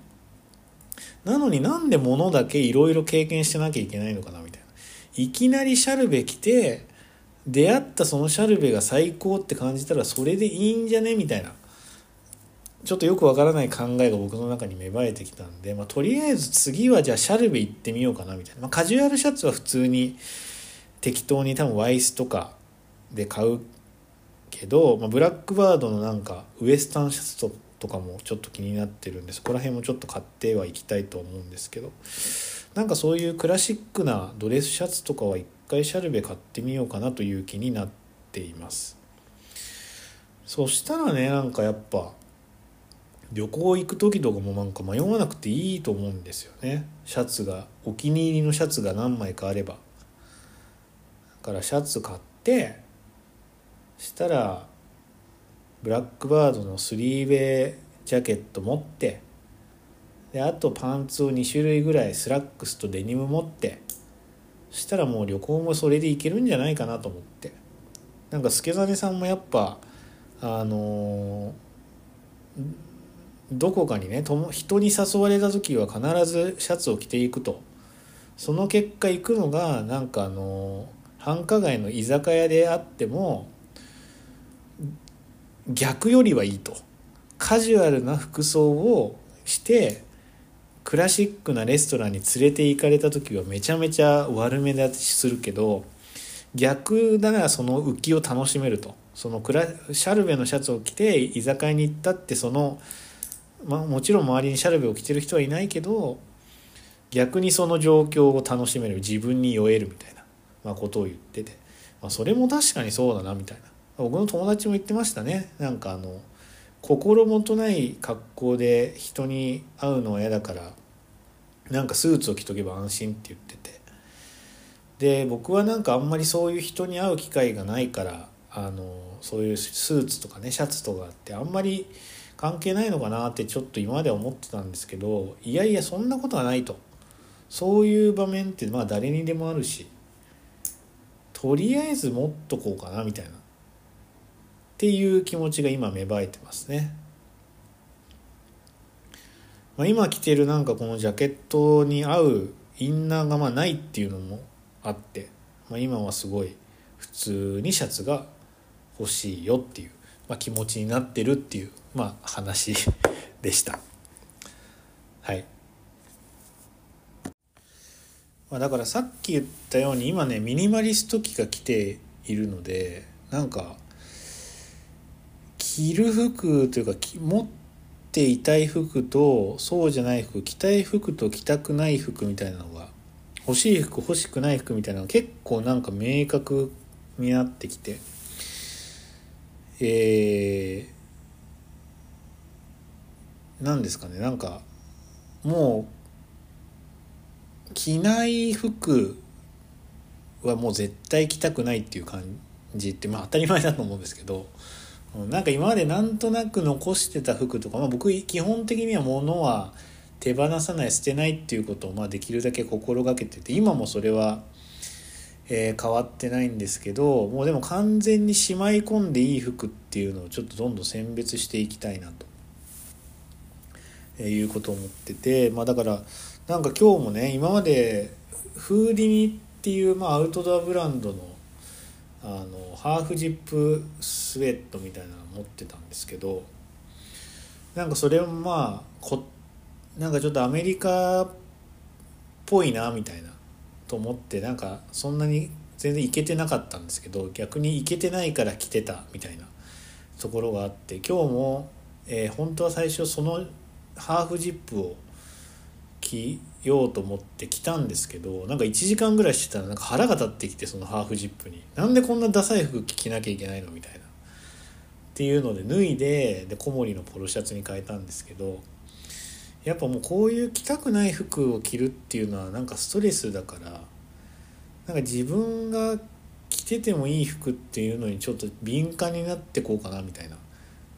なのになんで物だけいろいろ経験してなきゃいけないのかなみたいな。いきなりシャルベ来て出会ったそのシャルベが最高って感じたらそれでいいんじゃねみたいな。ちょっとよくわからない考えが僕の中に芽生えてきたんで、まあ、とりあえず次はじゃあシャルベ行ってみようかなみたいな、まあ、カジュアルシャツは普通に適当に多分ワイスとかで買うけど、まあ、ブラックバードのなんかウエスタンシャツとかもちょっと気になってるんでそこら辺もちょっと買ってはいきたいと思うんですけど。なんかそういうクラシックなドレスシャツとかは一回シャルベ買ってみようかなという気になっています。そしたらねなんかやっぱ旅行行く時とかもなんか迷わなくていいと思うんですよね。シャツがお気に入りのシャツが何枚かあれば。だからシャツ買ってしたらブラックバードのスリーベイジャケット持ってであとパンツを2種類ぐらいスラックスとデニム持ってそしたらもう旅行もそれで行けるんじゃないかなと思って。なんか助真さんもやっぱあのー、どこかにねとも人に誘われた時は必ずシャツを着ていくと。その結果行くのがなんかあの、繁華街の居酒屋であっても逆よりはいいと。カジュアルな服装をしてクラシックなレストランに連れて行かれた時はめちゃめちゃ悪目立ちするけど逆ならその浮きを楽しめると。そのクラシャルベのシャツを着て居酒屋に行ったってその、まあ、もちろん周りにシャルベを着てる人はいないけど逆にその状況を楽しめる自分に酔えるみたいな、まあ、ことを言ってて、まあ、それも確かにそうだなみたいな。僕の友達も言ってましたね。なんかあの心もとない格好で人に会うのは嫌だからなんかスーツを着とけば安心って言ってて。で僕はなんかあんまりそういう人に会う機会がないからあのそういうスーツとかねシャツとかってあんまり関係ないのかなってちょっと今までは思ってたんですけどいやいやそんなことはないと。そういう場面ってまあ誰にでもあるしとりあえず持っとこうかなみたいな。っていう気持ちが今芽生えてますね。まあ、今着てるなんかこのジャケットに合うインナーがまあないっていうのもあって、まあ、今はすごい普通にシャツが欲しいよっていう、まあ、気持ちになってるっていう、まあ、話 でした。はい。まあ、だからさっき言ったように今ねミニマリスト機が来ているのでなんか着る服というか持っていたい服とそうじゃない服着たい服と着たくない服みたいなのが欲しい服欲しくない服みたいなのが結構なんか明確になってきてえー、何ですかねなんかもう着ない服はもう絶対着たくないっていう感じってまあ当たり前だと思うんですけどなんか今までなんとなく残してた服とか、まあ、僕基本的には物は手放さない捨てないっていうことをまあできるだけ心がけてて今もそれは、えー、変わってないんですけどもうでも完全にしまい込んでいい服っていうのをちょっとどんどん選別していきたいなと、えー、いうことを思っててまあだからなんか今日もね今までフーディニっていう、まあ、アウトドアブランドのあのハーフジップスウェットみたいなの持ってたんですけどなんかそれもまあこなんかちょっとアメリカっぽいなみたいな。と思ってなんかそんなに全然いけてなかったんですけど逆にいけてないから着てたみたいなところがあって今日も、えー、本当は最初そのハーフジップを着ようと思って来たんですけどなんか1時間ぐらいしてたらなんか腹が立ってきてそのハーフジップに。なんでこんなダサい服着なきゃいけないのみたいな。っていうので脱いでで小森のポロシャツに変えたんですけどやっぱもうこういう着たくない服を着るっていうのはなんかストレスだからなんか自分が着ててもいい服っていうのにちょっと敏感になってこうかなみたいな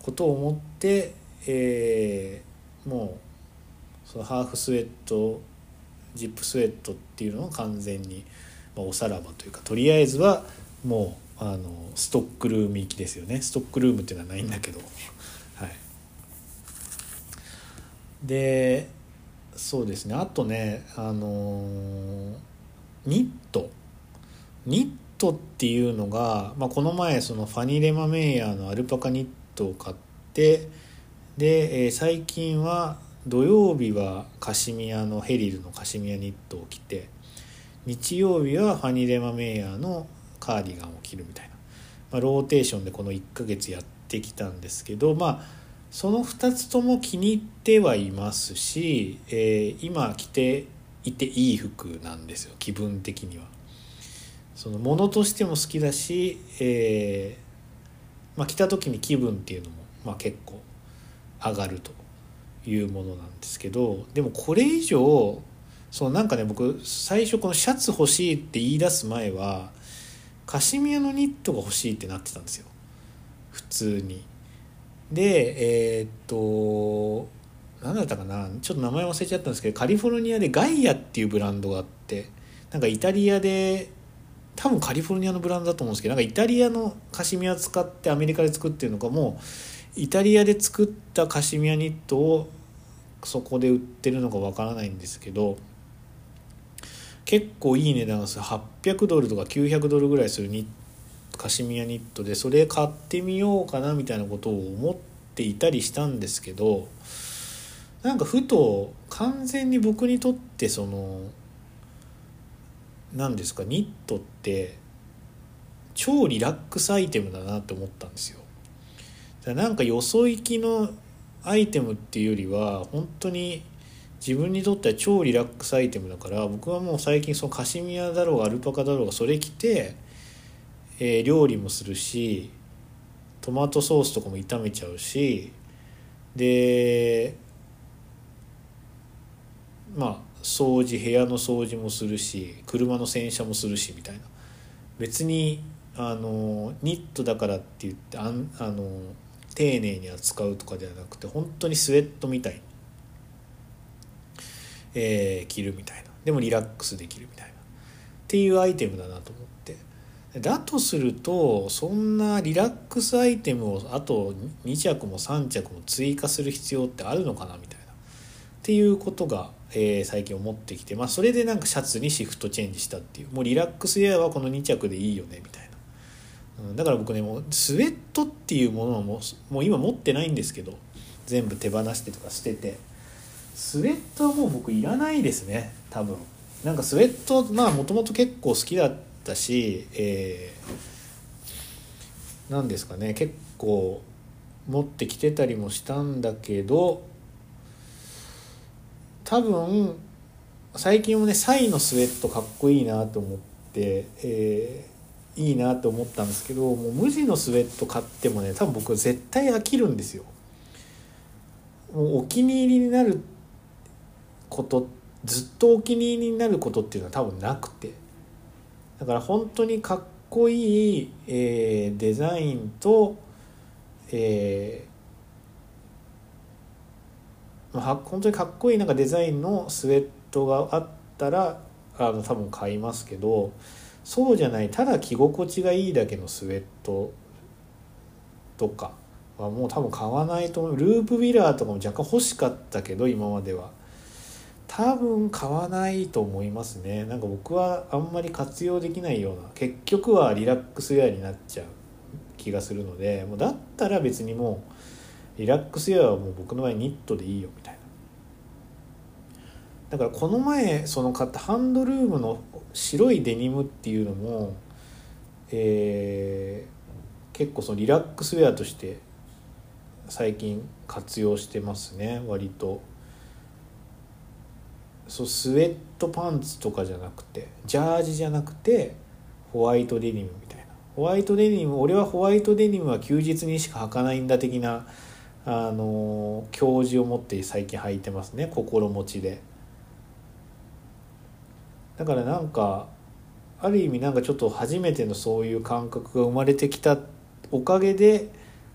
ことを思って、えー、もうそのハーフスウェットジップスウェットっていうのを完全に、まあ、おさらばというかとりあえずはもうあのストックルーム行きですよね。ストックルームっていうのはないんだけどはいでそうですね。あとねあのニット。ニットっていうのが、まあ、この前そのファニレマメイヤーのアルパカニットを買ってで、え、最近は土曜日はカシミヤのヘリルのカシミヤニットを着て日曜日はファニレマメイヤーのカーディガンを着るみたいな、まあ、ローテーションでこの1ヶ月やってきたんですけどまあその2つとも気に入ってはいますし、えー、今着ていていい服なんですよ気分的には。そのものとしても好きだし、えーまあ、着た時に気分っていうのも、まあ、結構上がるというものなんですけどでもこれ以上そのなんかね僕最初このシャツ欲しいって言い出す前はカシミヤのニットが欲しいってなってたんですよ普通に。でえー、っと何だったかな？ちょっと名前忘れちゃったんですけどカリフォルニアでガイアっていうブランドがあってなんかイタリアで多分カリフォルニアのブランドだと思うんですけどなんかイタリアのカシミヤ使ってアメリカで作ってるのかもイタリアで作ったカシミヤニットをそこで売ってるのかわからないんですけど結構いい値段がす800ドルとか900ドルぐらいするニッカシミヤニットでそれ買ってみようかなみたいなことを思っていたりしたんですけどなんかふと完全に僕にとってその何ですかニットって超リラックスアイテムだなって思ったんですよ。なんかよそ行きのアイテムっていうよりは本当に自分にとっては超リラックスアイテムだから僕はもう最近そのカシミヤだろうがアルパカだろうがそれ着て、えー、料理もするしトマトソースとかも炒めちゃうしでまあ掃除部屋の掃除もするし車の洗車もするしみたいな。別にあのニットだからって言ってあんあの丁寧に扱うとかではなくて本当にスウェットみたいにえー、着るみたいな。でもリラックスできるみたいな。っていうアイテムだなと思って。だとするとそんなリラックスアイテムをあと2着も3着も追加する必要ってあるのかなみたいな。っていうことが、えー、最近思ってきて、まあ、それでなんかシャツにシフトチェンジしたっていう。もうリラックスウェアはこの2着でいいよねみたいな、うん、だから僕ねもうスウェットっていうものはももう今持ってないんですけど全部手放してとか捨てて。スウェットはもう僕いらないですね多分。なんかスウェットまあもともと結構好きだったしえー、なんですかね結構持ってきてたりもしたんだけど多分最近もねサイのスウェットかっこいいなと思って、えー、いいなと思ったんですけどもう無地のスウェット買ってもね多分僕絶対飽きるんですよ。もうお気に入りになることずっとお気に入りになることっていうのは多分なくてだから本当にかっこいい、えー、デザインと、えー、まあ、本当にかっこいいなんかデザインのスウェットがあったらあの多分買いますけどそうじゃないただ着心地がいいだけのスウェットとかはもう多分買わないと思う。ループビラーとかも若干欲しかったけど今までは。多分買わないと思いますね。なんか僕はあんまり活用できないような結局はリラックスウェアになっちゃう気がするのでもうだったら別にもうリラックスウェアはもう僕の場合ニットでいいよみたいな。だからこの前その買ったハンドルームの白いデニムっていうのもえー、結構そのリラックスウェアとして最近活用してますね。割と。そうスウェットパンツとかじゃなくてジャージじゃなくてホワイトデニムみたいな。ホワイトデニム俺はホワイトデニムは休日にしか履かないんだ的なあの教授を持って最近履いてますね。心持ちで。だからなんかある意味なんかちょっと初めてのそういう感覚が生まれてきたおかげで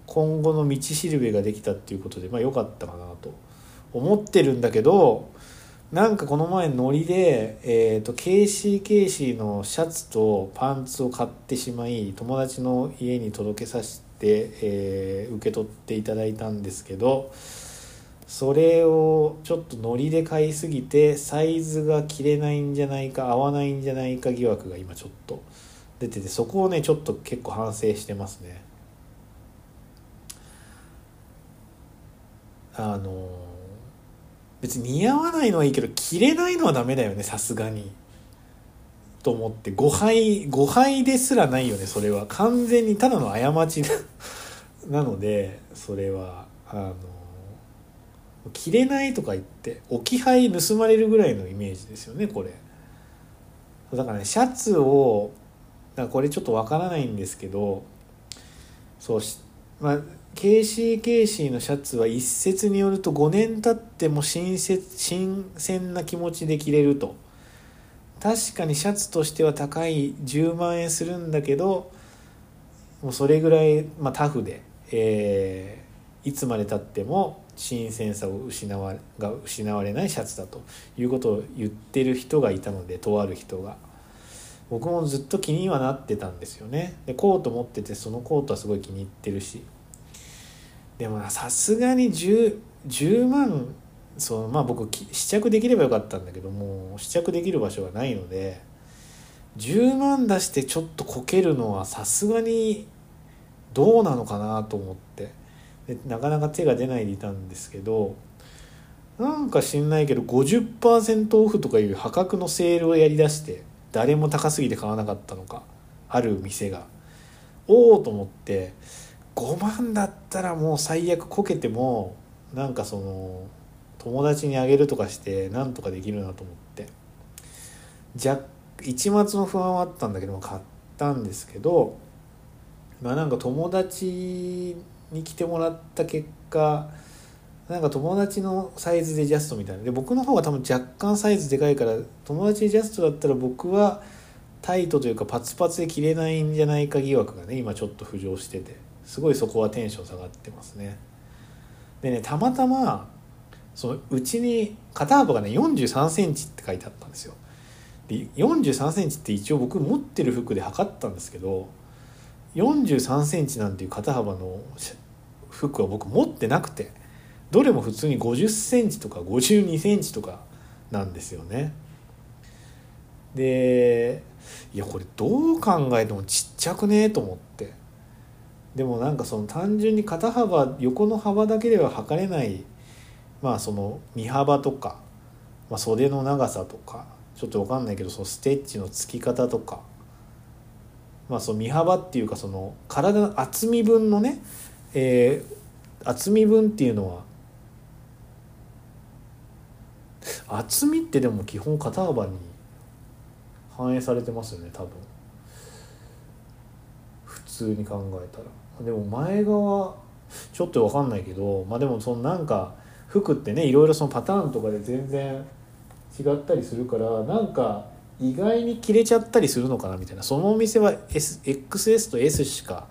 今後の道しるべができたっていうことでまあ良かったかなと思ってるんだけどなんかこの前ノリで、えーと、ケーシーケーシーのシャツとパンツを買ってしまい友達の家に届けさせて、えー、受け取っていただいたんですけどそれをちょっとノリで買いすぎてサイズが着れないんじゃないか合わないんじゃないか疑惑が今ちょっと出ててそこをねちょっと結構反省してますね。あの別に似合わないのはいいけど着れないのはダメだよねさすがに。と思って誤配誤配ですらないよねそれは完全にただの過ちなのでそれはあの着れないとか言って置き配盗まれるぐらいのイメージですよねこれだからねシャツをだからこれちょっとわからないんですけどそうしまあ KCKC のシャツは一説によると5年経っても新新鮮な気持ちで着れると。確かにシャツとしては高い10万円するんだけどもうそれぐらい、まあ、タフで、えー、いつまでたっても新鮮さを失わが失われないシャツだと。いうことを言ってる人がいたのでとある人が。僕もずっと気にはなってたんですよね。でコート持っててそのコートはすごい気に入ってるし。でもさすがに 10, 10万そうまあ僕試着できればよかったんだけども試着できる場所がないので10万出してちょっとこけるのはさすがにどうなのかなと思って。でなかなか手が出ないでいたんですけどなんか知んないけど50%オフとかいう破格のセールをやりだして誰も高すぎて買わなかったのかある店がおおと思って5万だったらもう最悪こけてもなんかその友達にあげるとかしてなんとかできるなと思って若一末の不安はあったんだけども買ったんですけどまあなんか友達に来てもらった結果なんか友達のサイズでジャストみたいなで僕の方が多分若干サイズでかいから友達でジャストだったら僕はタイトというかパツパツで着れないんじゃないか疑惑がね今ちょっと浮上してて。すごいそこはテンション下がってますね。でねたまたまそのうちに肩幅がね4 3センチって書いてあったんですよ。で4 3センチって一応僕持ってる服で測ったんですけど4 3センチなんていう肩幅の服は僕持ってなくてどれも普通に50センチとか52センチとかなんですよね。でいやこれどう考えてもちっちゃくねえと思って。でもなんかその単純に肩幅横の幅だけでは測れないまあその身幅とか、まあ、袖の長さとかちょっと分かんないけどそのステッチのつき方とかまあその身幅っていうかその体の厚み分のね、えー、厚み分っていうのは厚みってでも基本肩幅に反映されてますよね多分普通に考えたら。でも前側ちょっと分かんないけどまあでもそのなんか服ってねいろいろそのパターンとかで全然違ったりするからなんか意外に切れちゃったりするのかなみたいな。そのお店は、S、XS と S しか、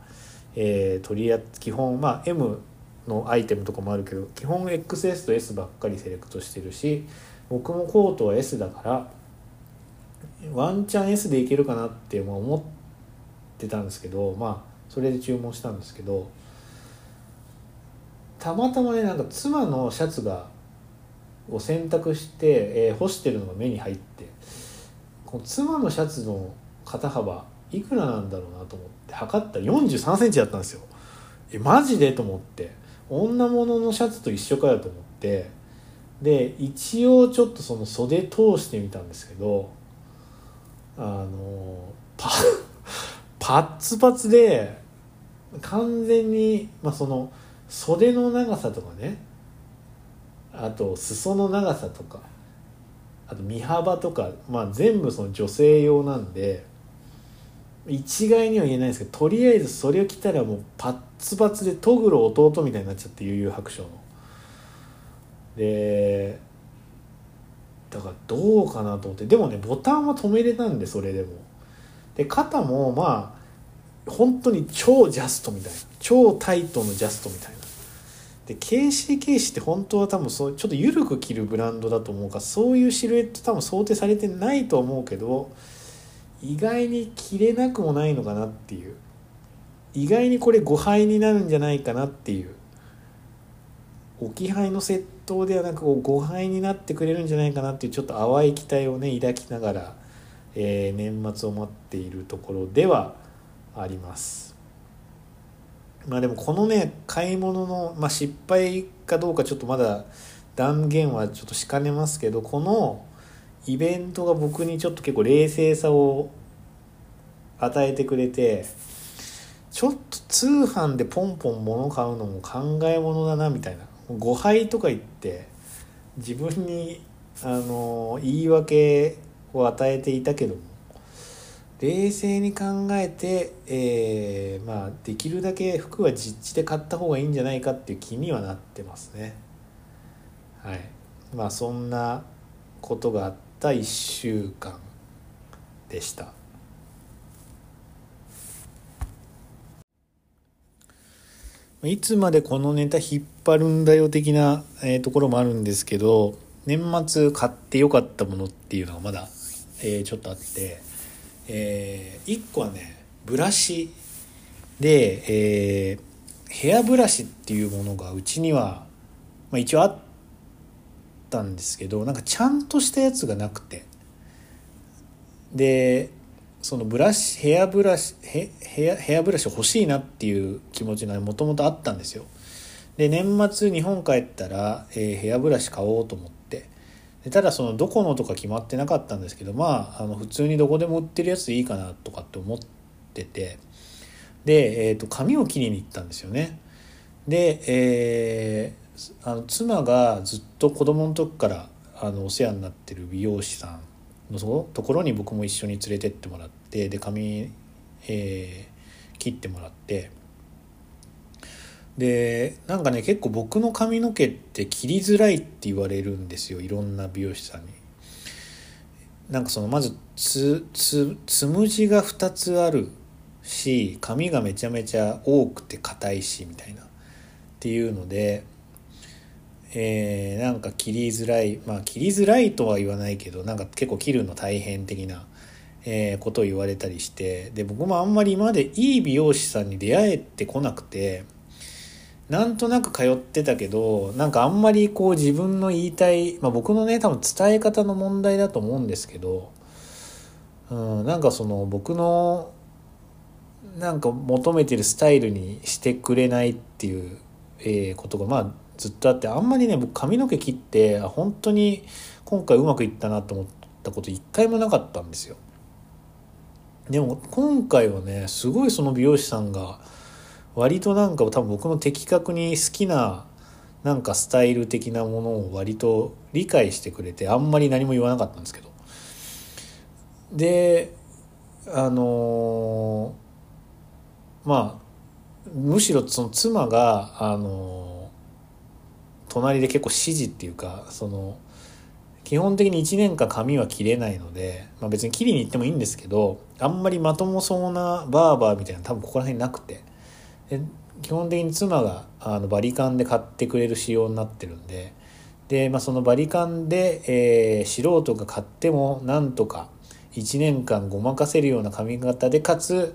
えー、取り扱基本まあ M のアイテムとかもあるけど基本 XS と S ばっかりセレクトしてるし僕もコートは S だからワンチャン S でいけるかなって思ってたんですけどまあそれで注文したんですけどたまたまねなんか妻のシャツがを洗濯して、えー、干してるのが目に入ってこの妻のシャツの肩幅いくらなんだろうなと思って測ったら4 3センチだったんですよ。えマジで？と思って。女物のシャツと一緒かよと思って。で一応ちょっとその袖通してみたんですけどあのパ パッツパツで完全に、まあ、その袖の長さとかね。あと裾の長さとか。あと身幅とか、まあ、全部その女性用なんで。一概には言えないですけどとりあえずそれを着たらもうパッツパツでトグロ弟みたいになっちゃって悠々白書の。でだからどうかなと思って。でもねボタンは止めれたんでそれでも。で肩もまあ本当に超ジャストみたいな。超タイトのジャストみたいな。で KCKC って本当は多分そうちょっと緩く着るブランドだと思うからそういうシルエット多分想定されてないと思うけど意外に着れなくもないのかなっていう。意外にこれ誤配になるんじゃないかなっていう。置き配の窃盗ではなく誤配になってくれるんじゃないかなっていうちょっと淡い期待をね抱きながら、えー、年末を待っているところではあります。まあでもこのね買い物の、まあ、失敗かどうかちょっとまだ断言はちょっとしかねますけどこのイベントが僕にちょっと結構冷静さを与えてくれてちょっと通販でポンポン物買うのも考えものだなみたいな。誤配とか言って自分にあの言い訳を与えていたけども冷静に考えて、えー、まあ、できるだけ服は実地で買った方がいいんじゃないかっていう気にはなってますね。はい。まあそんなことがあった1週間でした。いつまでこのネタ引っ張るんだよ的な、えー、ところもあるんですけど、年末買ってよかったものっていうのがまだ、えー、ちょっとあって、えー、1個はね、ブラシで、えー、ヘアブラシっていうものがうちには、まあ、一応あったんですけど、なんかちゃんとしたやつがなくて。で、そのブラシヘアブラシヘヘアヘアブラシ欲しいなっていう気持ちがもともとあったんですよで年末日本帰ったら、えー、ヘアブラシ買おうと思ってただそのどこのとか決まってなかったんですけどまああの普通にどこでも売ってるやつでいいかなとかって思ってて。で、えーと、髪を切りに行ったんですよね。で、えー、あの妻がずっと子供の時からあのお世話になってる美容師さんのところに僕も一緒に連れてってもらってで髪、えー、切ってもらって。でなんかね結構僕の髪の毛って切りづらいって言われるんですよいろんな美容師さんに。なんかそのまずつつつむじが2つあるし髪がめちゃめちゃ多くて硬いしみたいなっていうのでえー、なんか切りづらいまあ切りづらいとは言わないけどなんか結構切るの大変的な、えー、ことを言われたりしてで僕もあんまり今までいい美容師さんに出会えてこなくてなんとなく通ってたけどなんかあんまりこう自分の言いたい、まあ、僕のね多分伝え方の問題だと思うんですけど、うん、なんかその僕のなんか求めてるスタイルにしてくれないっていう、えー、ことがまあずっとあってあんまりね僕髪の毛切って本当に今回うまくいったなと思ったこと一回もなかったんですよ。でも今回はねすごいその美容師さんが割となんか多分僕の的確に好きななんかスタイル的なものを割と理解してくれてあんまり何も言わなかったんですけど。であのー、まあむしろその妻があのー隣で結構指示っていうかその基本的に1年間髪は切れないので、まあ、別に切りに行ってもいいんですけどあんまりまともそうなバーバーみたいな多分ここら辺なくて。基本的に妻があのバリカンで買ってくれる仕様になってるんでで、まあ、そのバリカンで、えー、素人が買ってもなんとか1年間ごまかせるような髪型でかつ、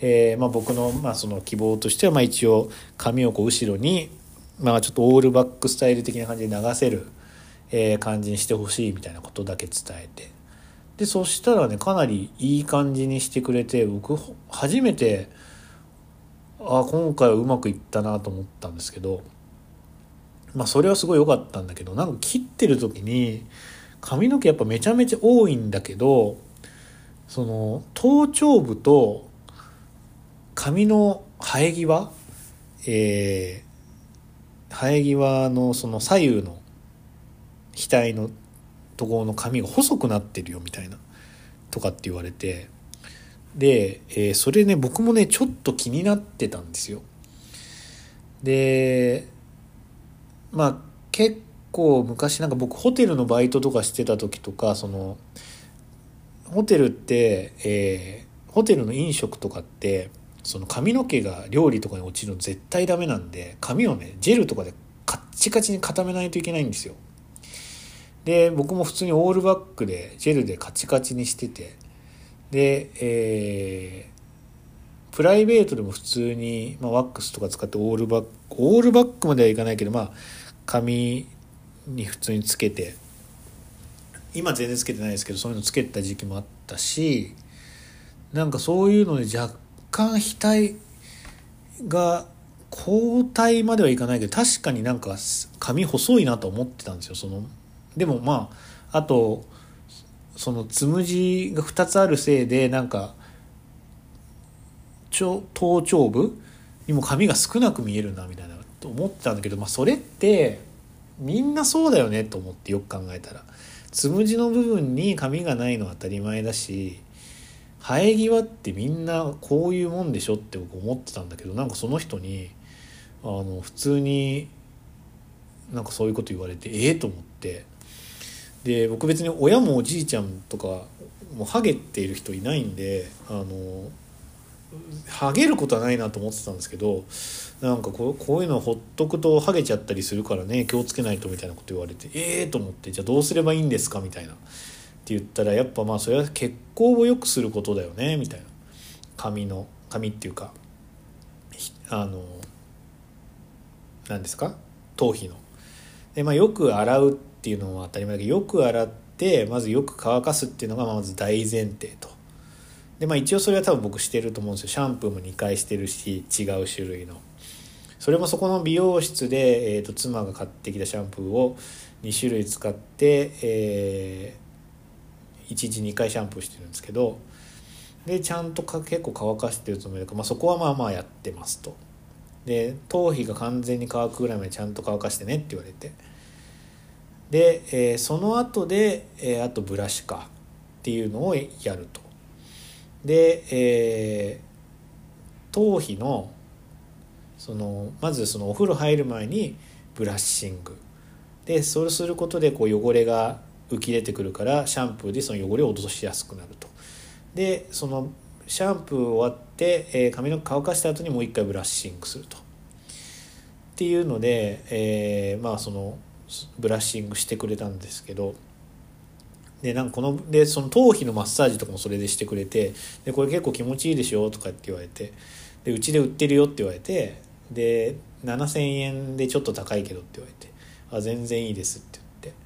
えーまあ、僕の,、まあその希望としては、まあ、一応髪をこう後ろにまあちょっとオールバックスタイル的な感じで流せる、えー、感じにしてほしいみたいなことだけ伝えて。でそしたらねかなりいい感じにしてくれて僕初めてあ今回はうまくいったなと思ったんですけどまあそれはすごい良かったんだけどなんか切ってる時に髪の毛やっぱめちゃめちゃ多いんだけどその頭頂部と髪の生え際えー、生え際のその左右の額のところの髪が細くなってるよみたいなとかって言われてで、えー、それね僕もねちょっと気になってたんですよ。でまあ結構昔なんか僕ホテルのバイトとかしてた時とかそのホテルって、えー、ホテルの飲食とかってその髪の毛が料理とかに落ちるの絶対ダメなんで髪をねジェルとかでカッチカチに固めないといけないんですよ。で僕も普通にオールバックでジェルでカチカチにしててで、えー、プライベートでも普通に、まあ、ワックスとか使ってオールバックオールバックまではいかないけどまあ髪に普通につけて今全然つけてないですけどそういうのつけた時期もあったしなんかそういうので若干額が交代まではいかないけど確かになんか髪細いなと思ってたんですよその。でもまああとそのつむじが2つあるせいでなんか頭頂部にも髪が少なく見えるなみたいなと思ってたんだけど、まあ、それってみんなそうだよねと思ってよく考えたら。つむじの部分に髪がないのは当たり前だし生え際ってみんなこういうもんでしょって僕思ってたんだけどなんかその人にあの普通になんかそういうこと言われてええー、と思って。で僕別に親もおじいちゃんとかもうハゲている人いないんであのハゲることはないなと思ってたんですけどなんかこうこういうのほっとくとハゲちゃったりするからね気をつけないとみたいなこと言われてええー、と思ってじゃあどうすればいいんですかみたいな。って言ったらやっぱまあそれは血行を良くすることだよねみたいな。髪の髪っていうかあの何ですか？頭皮の。でまあ、よく洗うっっていうのは当たり前だけどよく洗ってまずよく乾かすっていうのがまず大前提と。でまあ一応それは多分僕してると思うんですよシャンプーも2回してるし違う種類の。それもそこの美容室で、えーと、妻が買ってきたシャンプーを2種類使って、えー、1日2回シャンプーしてるんですけどでちゃんとか結構乾かしてるつもりだから、まあ、そこはまあまあやってますと。で頭皮が完全に乾くぐらいまでちゃんと乾かしてねって言われてで、えー、その後で、えー、あとブラシかっていうのをやると。で、えー、頭皮のそのまずそのお風呂入る前にブラッシング。でそうすることでこう汚れが浮き出てくるからシャンプーでその汚れを落としやすくなると。でそのシャンプー終わって、えー、髪の毛乾かした後にもう一回ブラッシングすると。っていうので、えー、まあそのブラッシングしてくれたんですけどでなんかこのでその頭皮のマッサージとかもそれでしてくれてでこれ結構気持ちいいでしょとかって言われてでうちで売ってるよって言われてで7,000円でちょっと高いけどって言われて「あ全然いいです」って言って、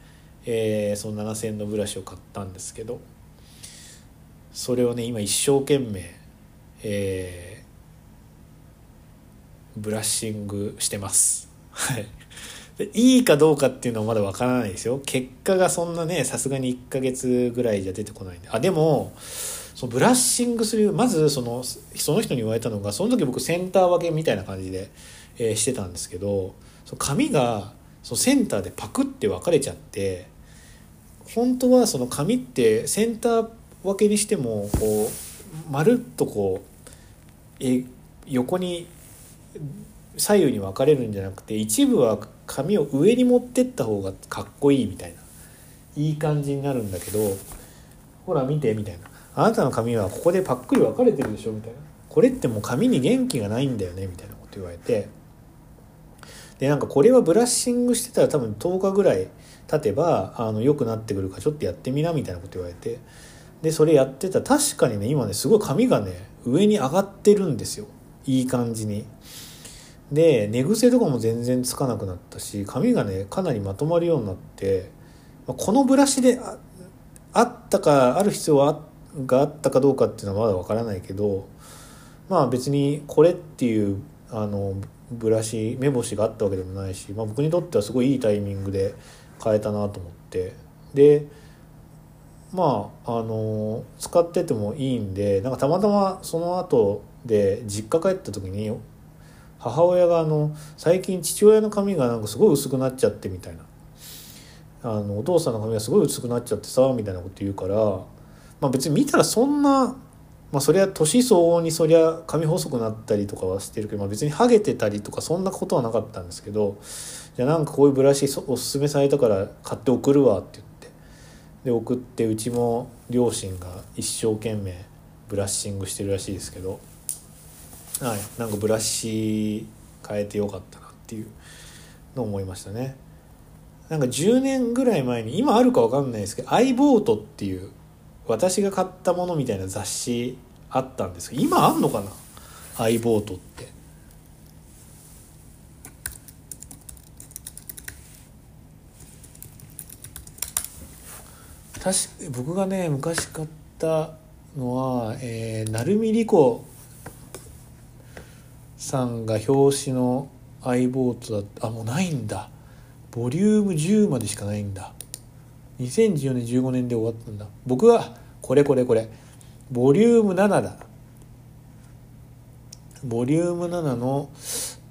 えー、その7,000円のブラシを買ったんですけどそれをね今一生懸命、えー、ブラッシングしてます。はいいいかどうかっていうのはまだわからないですよ。結果がそんなねさすがに1ヶ月ぐらいじゃ出てこないんで。あでもそのブラッシングするまずそのその人に言われたのがその時僕センター分けみたいな感じで、えー、してたんですけどその髪がそのセンターでパクって分かれちゃって本当はその髪ってセンター分けにしてもこうまるっとこうえ横に左右に分かれるんじゃなくて一部は髪を上に持ってった方がかっこいいみたいないい感じになるんだけどほら見てみたいな。あなたの髪はここでパックリ分かれてるでしょみたいな。これってもう髪に元気がないんだよねみたいなこと言われて。でなんかこれはブラッシングしてたら多分10日ぐらい経てばあの良くなってくるからちょっとやってみなみたいなこと言われて。でそれやってたら確かにね今ねすごい髪がね上に上がってるんですよ。いい感じに。で寝癖とかも全然つかなくなったし髪がねかなりまとまるようになってこのブラシであったかある必要はがあったかどうかっていうのはまだわからないけどまあ別にこれっていうあのブラシ目星があったわけでもないし、まあ、僕にとってはすごいいいタイミングで変えたなと思って。でまああの使っててもいいんでなんかたまたまその後で実家帰った時に母親があの最近父親の髪がなんかすごい薄くなっちゃってみたいなあのお父さんの髪がすごい薄くなっちゃってさみたいなこと言うから、まあ、別に見たらそんな、まあ、そりゃ年相応にそりゃ髪細くなったりとかはしてるけど、まあ、別にハゲてたりとかそんなことはなかったんですけどじゃあなんかこういうブラシおすすめされたから買って送るわって言ってで送ってうちも両親が一生懸命ブラッシングしてるらしいですけど。はい。なんかブラシ変えてよかったなっていうのを思いましたね。なんか10年ぐらい前に今あるか分かんないですけど「アイボート」っていう私が買ったものみたいな雑誌あったんですけど今あんのかな？アイボートって。確か僕がね昔買ったのは、えー、成海莉子さんが表紙の相棒とだあもうないんだ。ボリューム10までしかないんだ。2014年15年で終わったんだ。僕はこれこれこれ。ボリューム7だ。ボリューム7の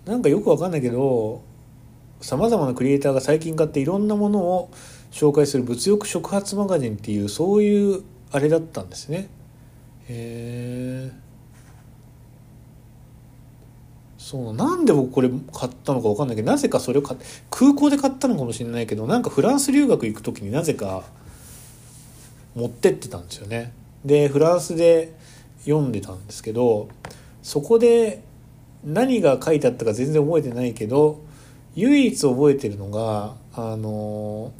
なんかよくわかんないけどさまざまなクリエイターが最近買っていろんなものを紹介する物欲触発マガジンっていうそういうあれだったんですね。へえそうなんで僕これ買ったのか分かんないけどなぜかそれを買空港で買ったのかもしれないけどなんかフランス留学行く時になぜか持ってってたんですよね。でフランスで読んでたんですけどそこで何が書いてあったか全然覚えてないけど唯一覚えてるのがあの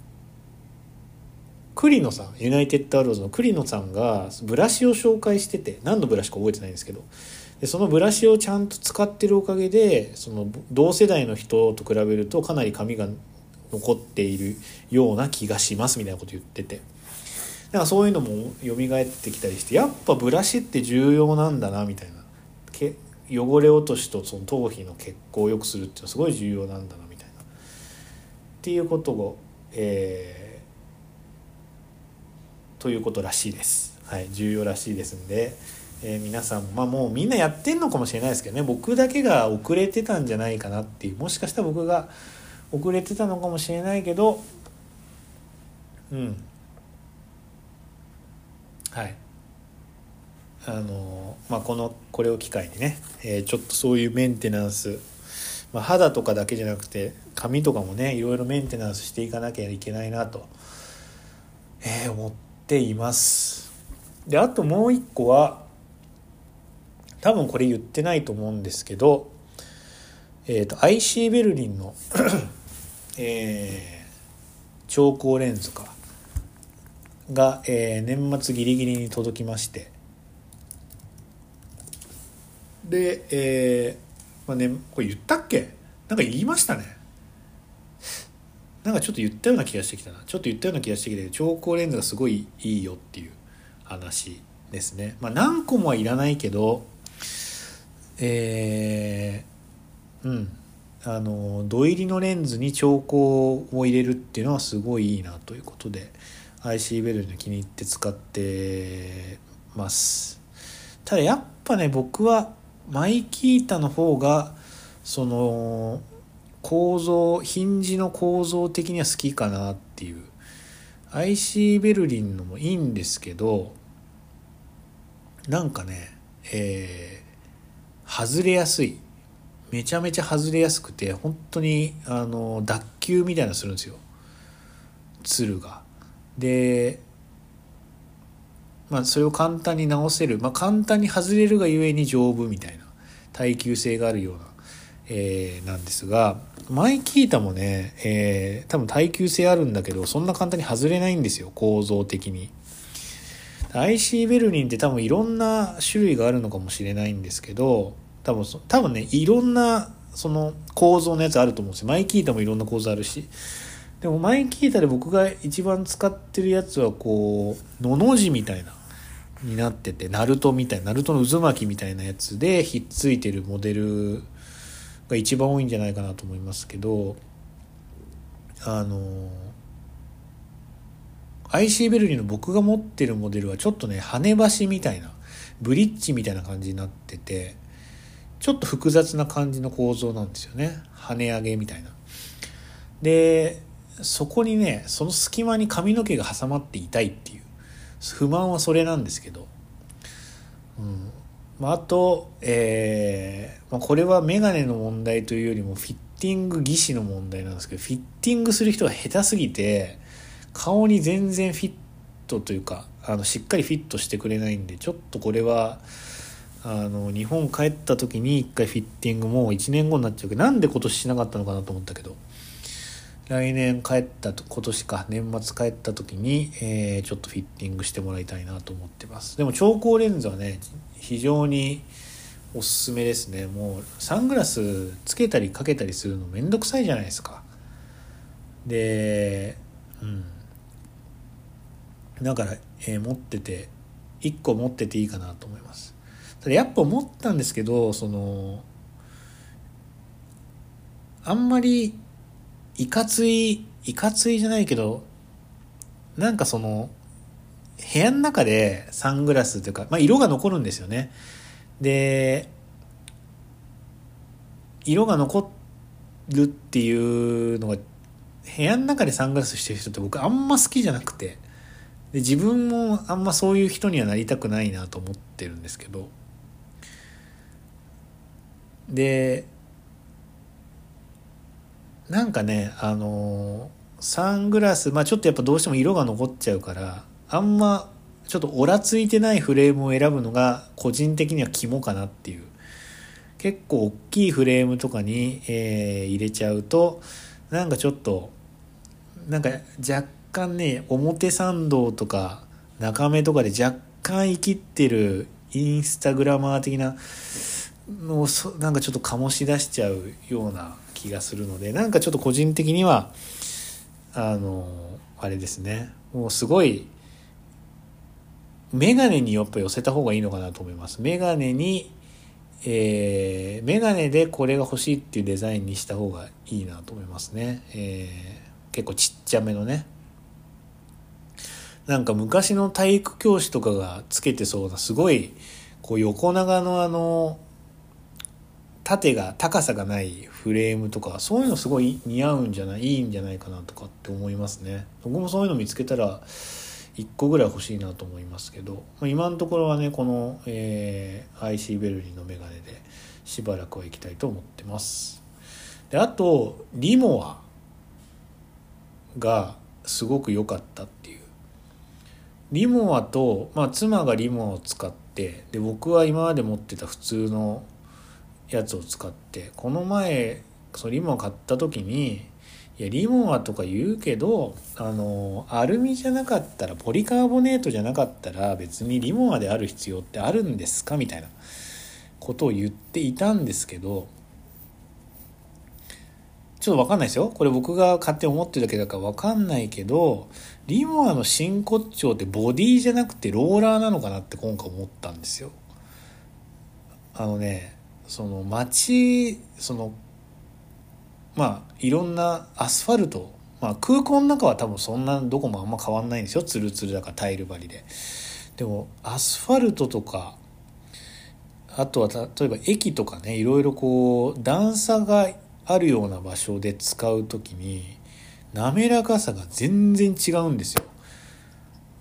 栗野さんユナイテッドアローズの栗野さんがブラシを紹介してて何のブラシか覚えてないんですけどでそのブラシをちゃんと使ってるおかげでその同世代の人と比べるとかなり髪が残っているような気がしますみたいなこと言ってて。なんかそういうのも蘇ってきたりしてやっぱブラシって重要なんだなみたいな。汚れ落としとその頭皮の血行を良くするっていうのはすごい重要なんだなみたいな。っていうことをえーということらしいです。はい、重要らしいですんで、えー、皆さんも、まあ、もうみんなやってんのかもしれないですけどね。僕だけが遅れてたんじゃないかなっていう。もしかしたら僕が遅れてたのかもしれないけどうん。はい。あのまあこのこれを機会にね、えー、ちょっとそういうメンテナンス、まあ、肌とかだけじゃなくて髪とかもねいろいろメンテナンスしていかなきゃいけないなと、えー、思っています。であともう一個は多分これ言ってないと思うんですけど、えーと、IC ベルリンの えー、超光レンズかが、えー、年末ギリギリに届きましてで、えーまあね、これ言ったっけ？なんか言いましたね。なんかちょっと言ったような気がしてきたな。ちょっと言ったような気がしてきて超光レンズがすごいいいよっていう話ですね。まあ何個もはいらないけどえー、うん。あの土入りのレンズに超光を入れるっていうのはすごいいいなということで IC ベルに気に入って使ってます。ただやっぱね僕はマイキータの方がその構造ヒンジの構造的には好きかなっていう。IC ベルリンのもいいんですけどなんかねえー、外れやすいめちゃめちゃ外れやすくて本当にあの脱臼みたいなするんですよ鶴が。でまあそれを簡単に直せる、まあ、簡単に外れるがゆえに丈夫みたいな耐久性があるような、えー、なんですが前聞いたもね、えー、多分耐久性あるんだけど、そんな簡単に外れないんですよ、構造的に。IC ベルリンって多分いろんな種類があるのかもしれないんですけど、多分そ、多分ね、いろんなその構造のやつあると思うんですよ。マイキータもいろんな構造あるし。でもマイキータで僕が一番使ってるやつはこう、のの字みたいな、になってて、ナルトみたいな、ナルトの渦巻きみたいなやつでひっついてるモデルが一番多いんじゃないかなと思いますけどあの IC ベルリの僕が持ってるモデルはちょっとね跳ね橋みたいなブリッジみたいな感じになっててちょっと複雑な感じの構造なんですよね。跳ね上げみたいな。でそこにねその隙間に髪の毛が挟まっていたいっていう。不満はそれなんですけど、うん、まあ、あと、えーまあ、これはメガネの問題というよりもフィッティング技師の問題なんですけどフィッティングする人が下手すぎて顔に全然フィットというかあのしっかりフィットしてくれないんでちょっとこれはあの日本帰った時に1回フィッティングも1年後になっちゃうけどなんで今年しなかったのかなと思ったけど来年帰ったと今年か年末帰った時に、えー、ちょっとフィッティングしてもらいたいなと思ってます。でも超光レンズはね非常におすすめですね。もうサングラスつけたりかけたりするのめんどくさいじゃないですか。でうん。だから、えー、持ってて1個持ってていいかなと思います。ただやっぱ思ったんですけどそのあんまりいかついいかついじゃないけどなんかその部屋の中でサングラスというか、まあ、色が残るんですよね。で色が残るっていうのが部屋の中でサングラスしてる人って僕あんま好きじゃなくて。で自分もあんまそういう人にはなりたくないなと思ってるんですけど。でなんかねあのサングラスまあちょっとやっぱどうしても色が残っちゃうからあんまちょっとオラついてないフレームを選ぶのが個人的には肝かなっていう。結構大きいフレームとかに、えー、入れちゃうとなんかちょっとなんか若干ね表参道とか中目とかで若干生きってるインスタグラマー的なのをなんかちょっと醸し出しちゃうような気がするのでなんかちょっと個人的にはあのあれですねもうすごいメガネにやっぱ寄せた方がいいのかなと思います。メガネに、えー、メガネでこれが欲しいっていうデザインにした方がいいなと思いますね。えー、結構ちっちゃめのね。なんか昔の体育教師とかがつけてそうなすごいこう横長のあの縦が高さがないフレームとかそういうのすごい似合うんじゃないいいんじゃないかなとかって思いますね。僕もそういうの見つけたら1個ぐらい欲しいなと思いますけど今のところはねこの、えー、IC ベルリンのメガネでしばらくは行きたいと思ってます。であとリモアがすごく良かったっていう。リモアと、まあ、妻がリモアを使ってで僕は今まで持ってた普通のやつを使ってこの前そのリモア買った時にいやリモアとか言うけどあのアルミじゃなかったらポリカーボネートじゃなかったら別にリモアである必要ってあるんですか？みたいなことを言っていたんですけどちょっと分かんないですよ。これ僕が勝手に思ってるだけだから分かんないけどリモアの真骨頂ってボディじゃなくてローラーなのかなって今回思ったんですよ。あのねその街そのまあいろんなアスファルト、まあ、空港の中は多分そんなどこもあんま変わんないんですよ。ツルツルだからタイル張りで。でもアスファルトとかあとは例えば駅とかねいろいろこう段差があるような場所で使う時に滑らかさが全然違うんですよ。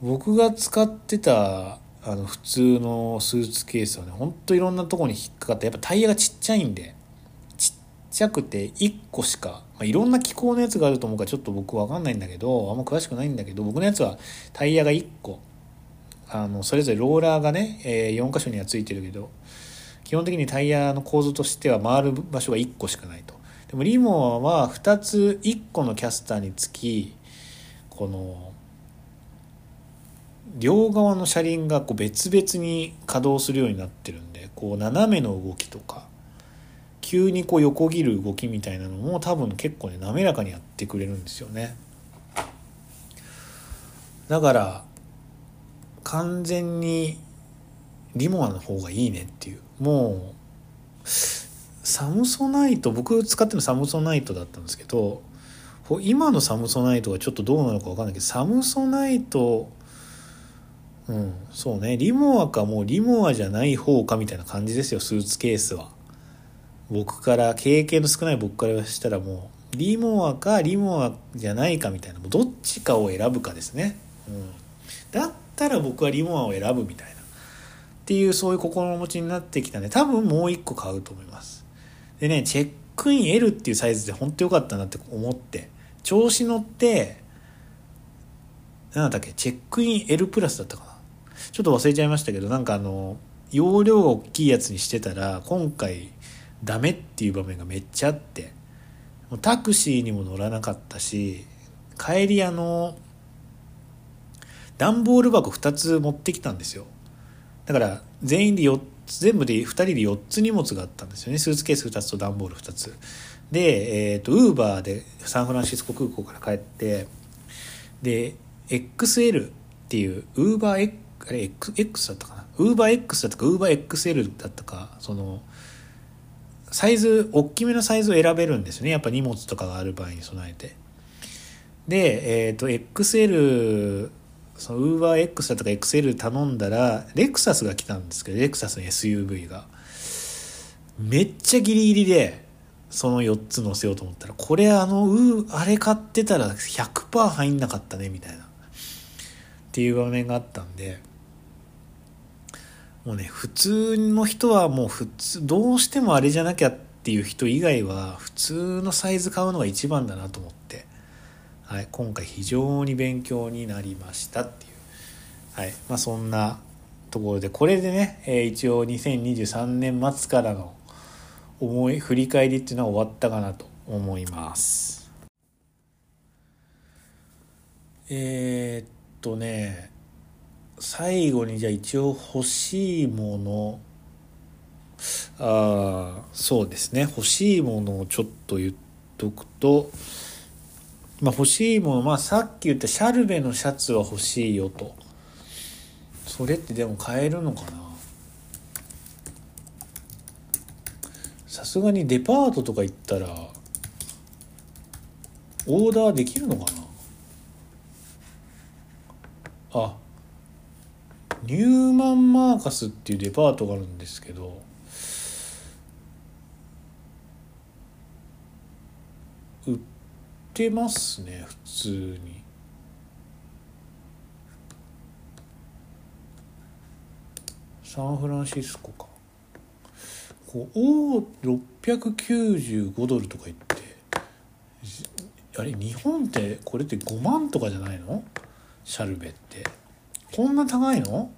僕が使ってたあの普通のスーツケースはねほんといろんなとこに引っかかってやっぱタイヤがちっちゃいんでちっちゃくて1個しか、まあ、いろんな気候のやつがあると思うからちょっと僕分かんないんだけどあんま詳しくないんだけど僕のやつはタイヤが1個あのそれぞれローラーがね、えー、4箇所にはついてるけど基本的にタイヤの構造としては回る場所が1個しかないと。でもリモアは2つ1個のキャスターにつきこの両側の車輪がこう別々に稼働するようになってるんでこう斜めの動きとか急にこう横切る動きみたいなのも多分結構ね滑らかにやってくれるんですよね。だから完全にリモアの方がいいねっていう。もうサムソナイト僕使ってるのサムソナイトだったんですけど今のサムソナイトがちょっとどうなのか分かんないけどサムソナイトうん、そうね。リモアかもうリモアじゃない方かみたいな感じですよスーツケースは。僕から経験の少ない僕からしたらもうリモアかリモアじゃないかみたいな。もうどっちかを選ぶかですね、うん、だったら僕はリモアを選ぶみたいな。っていうそういう心持ちになってきたんで多分もう一個買うと思います。でねチェックイン L っていうサイズで本当良かったなって思って調子乗って何だったっけ？チェックイン L プラスだったかな？ちょっと忘れちゃいましたけどなんかあの容量が大きいやつにしてたら今回ダメっていう場面がめっちゃあってもうタクシーにも乗らなかったし帰りあの段ボール箱2つ持ってきたんですよ。だから全員で4つ全部で2人で4つ荷物があったんですよね。スーツケース2つと段ボール2つ。でえっ、ー、とウーバーでサンフランシスコ空港から帰ってで XL っていうウーバー X あれ X だったかな？ウーバー X だったかウーバー XL だったかそのサイズ大きめのサイズを選べるんですよね。やっぱ荷物とかがある場合に備えて。でえっ、ー、と XL そのウーバー X だとか XL 頼んだらレクサスが来たんですけどレクサスの SUV が。めっちゃギリギリでその4つ乗せようと思ったらこれあのうあれ買ってたら100%入んなかったねみたいな。っていう場面があったんで。もうね普通の人はもう普通どうしてもあれじゃなきゃっていう人以外は普通のサイズ買うのが一番だなと思って、はい、今回非常に勉強になりましたっていう、はいまあ、そんなところでこれでね、えー、一応2023年末からの思い振り返りっていうのは終わったかなと思います。えー、っとね最後にじゃあ一応欲しいものああそうですね。欲しいものをちょっと言っとくとまあ欲しいものまあさっき言ったシャルベのシャツは欲しいよと。それってでも買えるのかな？さすがにデパートとか行ったらオーダーできるのかな？あニューマンマーカスっていうデパートがあるんですけど売ってますね普通に。サンフランシスコか。こうお695ドルとか言ってあれ日本ってこれって5万とかじゃないの？シャルベって。こんな高いの？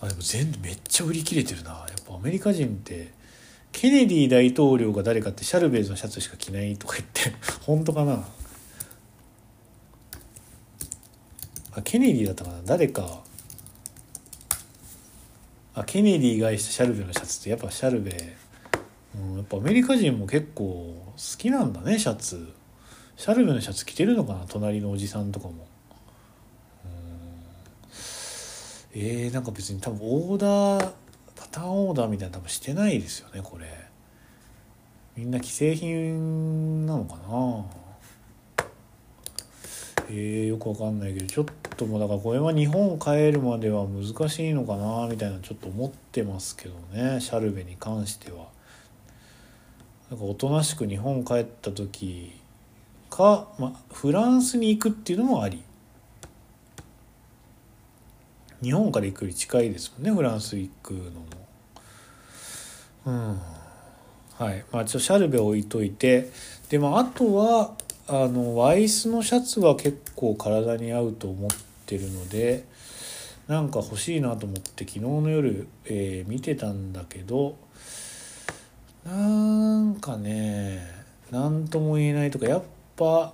あでも全部めっちゃ売り切れてるな。やっぱアメリカ人ってケネディ大統領が誰かってシャルベーズのシャツしか着ないとか言って 本当かな？あケネディだったかな？誰か。あケネディが愛したシャルベのシャツってやっぱシャルベ、うん、やっぱアメリカ人も結構好きなんだねシャツ。シャルベのシャツ着てるのかな？隣のおじさんとかも。えー、なんか別に多分オーダーパターンオーダーみたいな多分してないですよねこれ。みんな既製品なのかな？えー、よくわかんないけどちょっともうだからこれは日本を帰るまでは難しいのかなみたいなちょっと思ってますけどねシャルベに関しては。なんかおとなしく日本帰った時か、まあ、フランスに行くっていうのもあり。日本から行くより近いですもんねフランス行くのも。うん。はい。まあ、ちょっとシャルベ置いといて。で、まあ、とはあのワイスのシャツは結構体に合うと思ってるのでなんか欲しいなと思って昨日の夜、えー、見てたんだけどなんかね何とも言えないとかやっぱ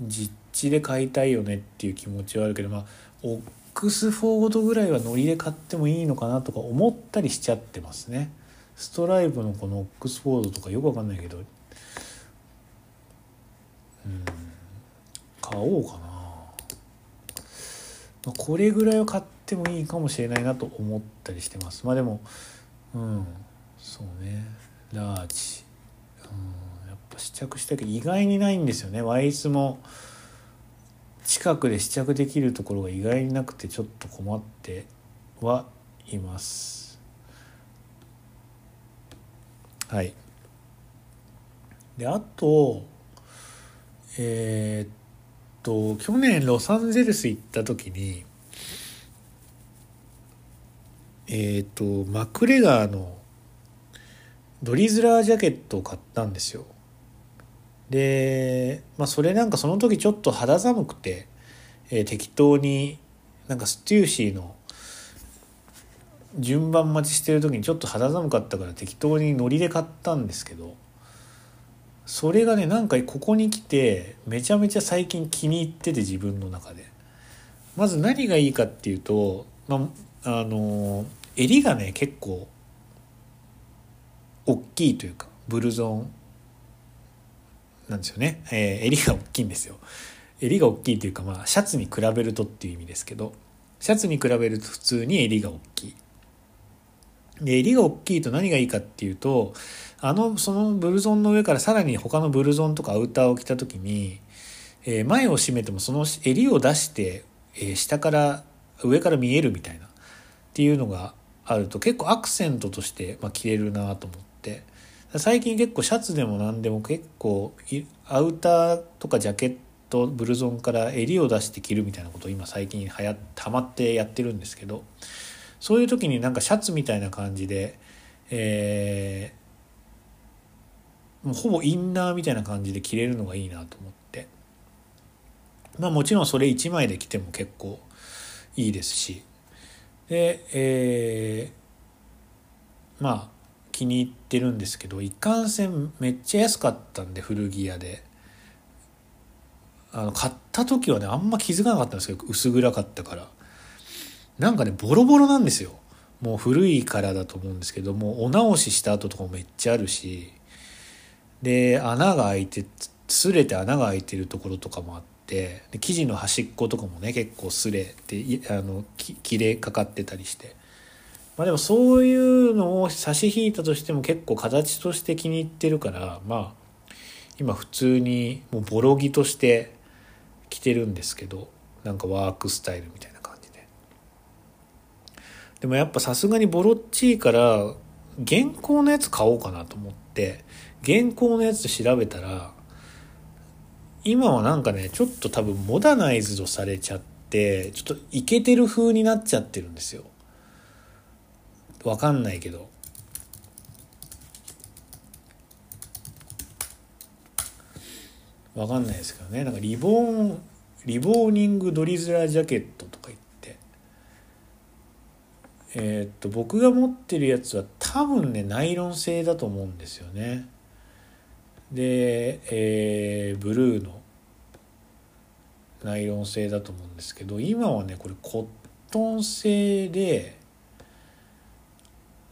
実地で買いたいよねっていう気持ちはあるけどまあオックスフォードぐらいはノリで買ってもいいのかなとか思ったりしちゃってますね。ストライプのこのオックスフォードとかよくわかんないけど。うん。買おうかな、まあ、これぐらいは買ってもいいかもしれないなと思ったりしてます。まあでもうん。そうね。ラージやっぱ試着したけど意外にないんですよね。ワイスも近くで試着できるところが意外になくてちょっと困ってはいます。はい。であとえー、っと去年ロサンゼルス行った時にえー、っとマクレガーのドリズラージャケットを買ったんですよ。で、まあ、それなんかその時ちょっと肌寒くて、えー、適当になんかステューシーの順番待ちしてる時にちょっと肌寒かったから適当にノリで買ったんですけどそれがねなんかここに来てめちゃめちゃ最近気に入ってて自分の中で。まず何がいいかっていうと、まあ、あの襟がね結構大きいというかブルゾン。なんですよね、えー、襟が大きいんですよ。襟が大きいというかまあシャツに比べるとっていう意味ですけどシャツに比べると普通に襟が大きい。で襟が大きいと何がいいかっていうとあのそのブルゾンの上からさらに他のブルゾンとかアウターを着た時に、えー、前を締めてもその襟を出して、えー、下から上から見えるみたいなっていうのがあると結構アクセントとして、まあ、着れるなと思って。最近結構シャツでも何でも結構アウターとかジャケットブルゾンから襟を出して着るみたいなことを今最近はやハマってやってるんですけどそういう時になんかシャツみたいな感じで、えー、もうほぼインナーみたいな感じで着れるのがいいなと思って。まあもちろんそれ1枚で着ても結構いいですし。で、えー、まあ気に入ってるんですけどいかんせんめっちゃ安かったんで古着屋で。あの買った時はねあんま気づかなかったんですけど薄暗かったから。なんかねボロボロなんですよ。もう古いからだと思うんですけどもお直しした後とかもめっちゃあるし。で穴が開いて擦れて穴が開いてるところとかもあって。で生地の端っことかもね結構擦れてあの切れかかってたりして。まあでもそういうのを差し引いたとしても結構形として気に入ってるからまあ今普通にもうボロ着として着てるんですけどなんかワークスタイルみたいな感じ。ででもやっぱさすがにボロッチいから現行のやつ買おうかなと思って現行のやつ調べたら今はなんかねちょっと多分モダナイズドされちゃってちょっとイケてる風になっちゃってるんですよわかんないけど。わかんないですけどね。なんかリボンリボーニングドリズラージャケットとか言って。えー、っと僕が持ってるやつは多分ねナイロン製だと思うんですよね。で、えー、ブルーのナイロン製だと思うんですけど今はねこれコットン製で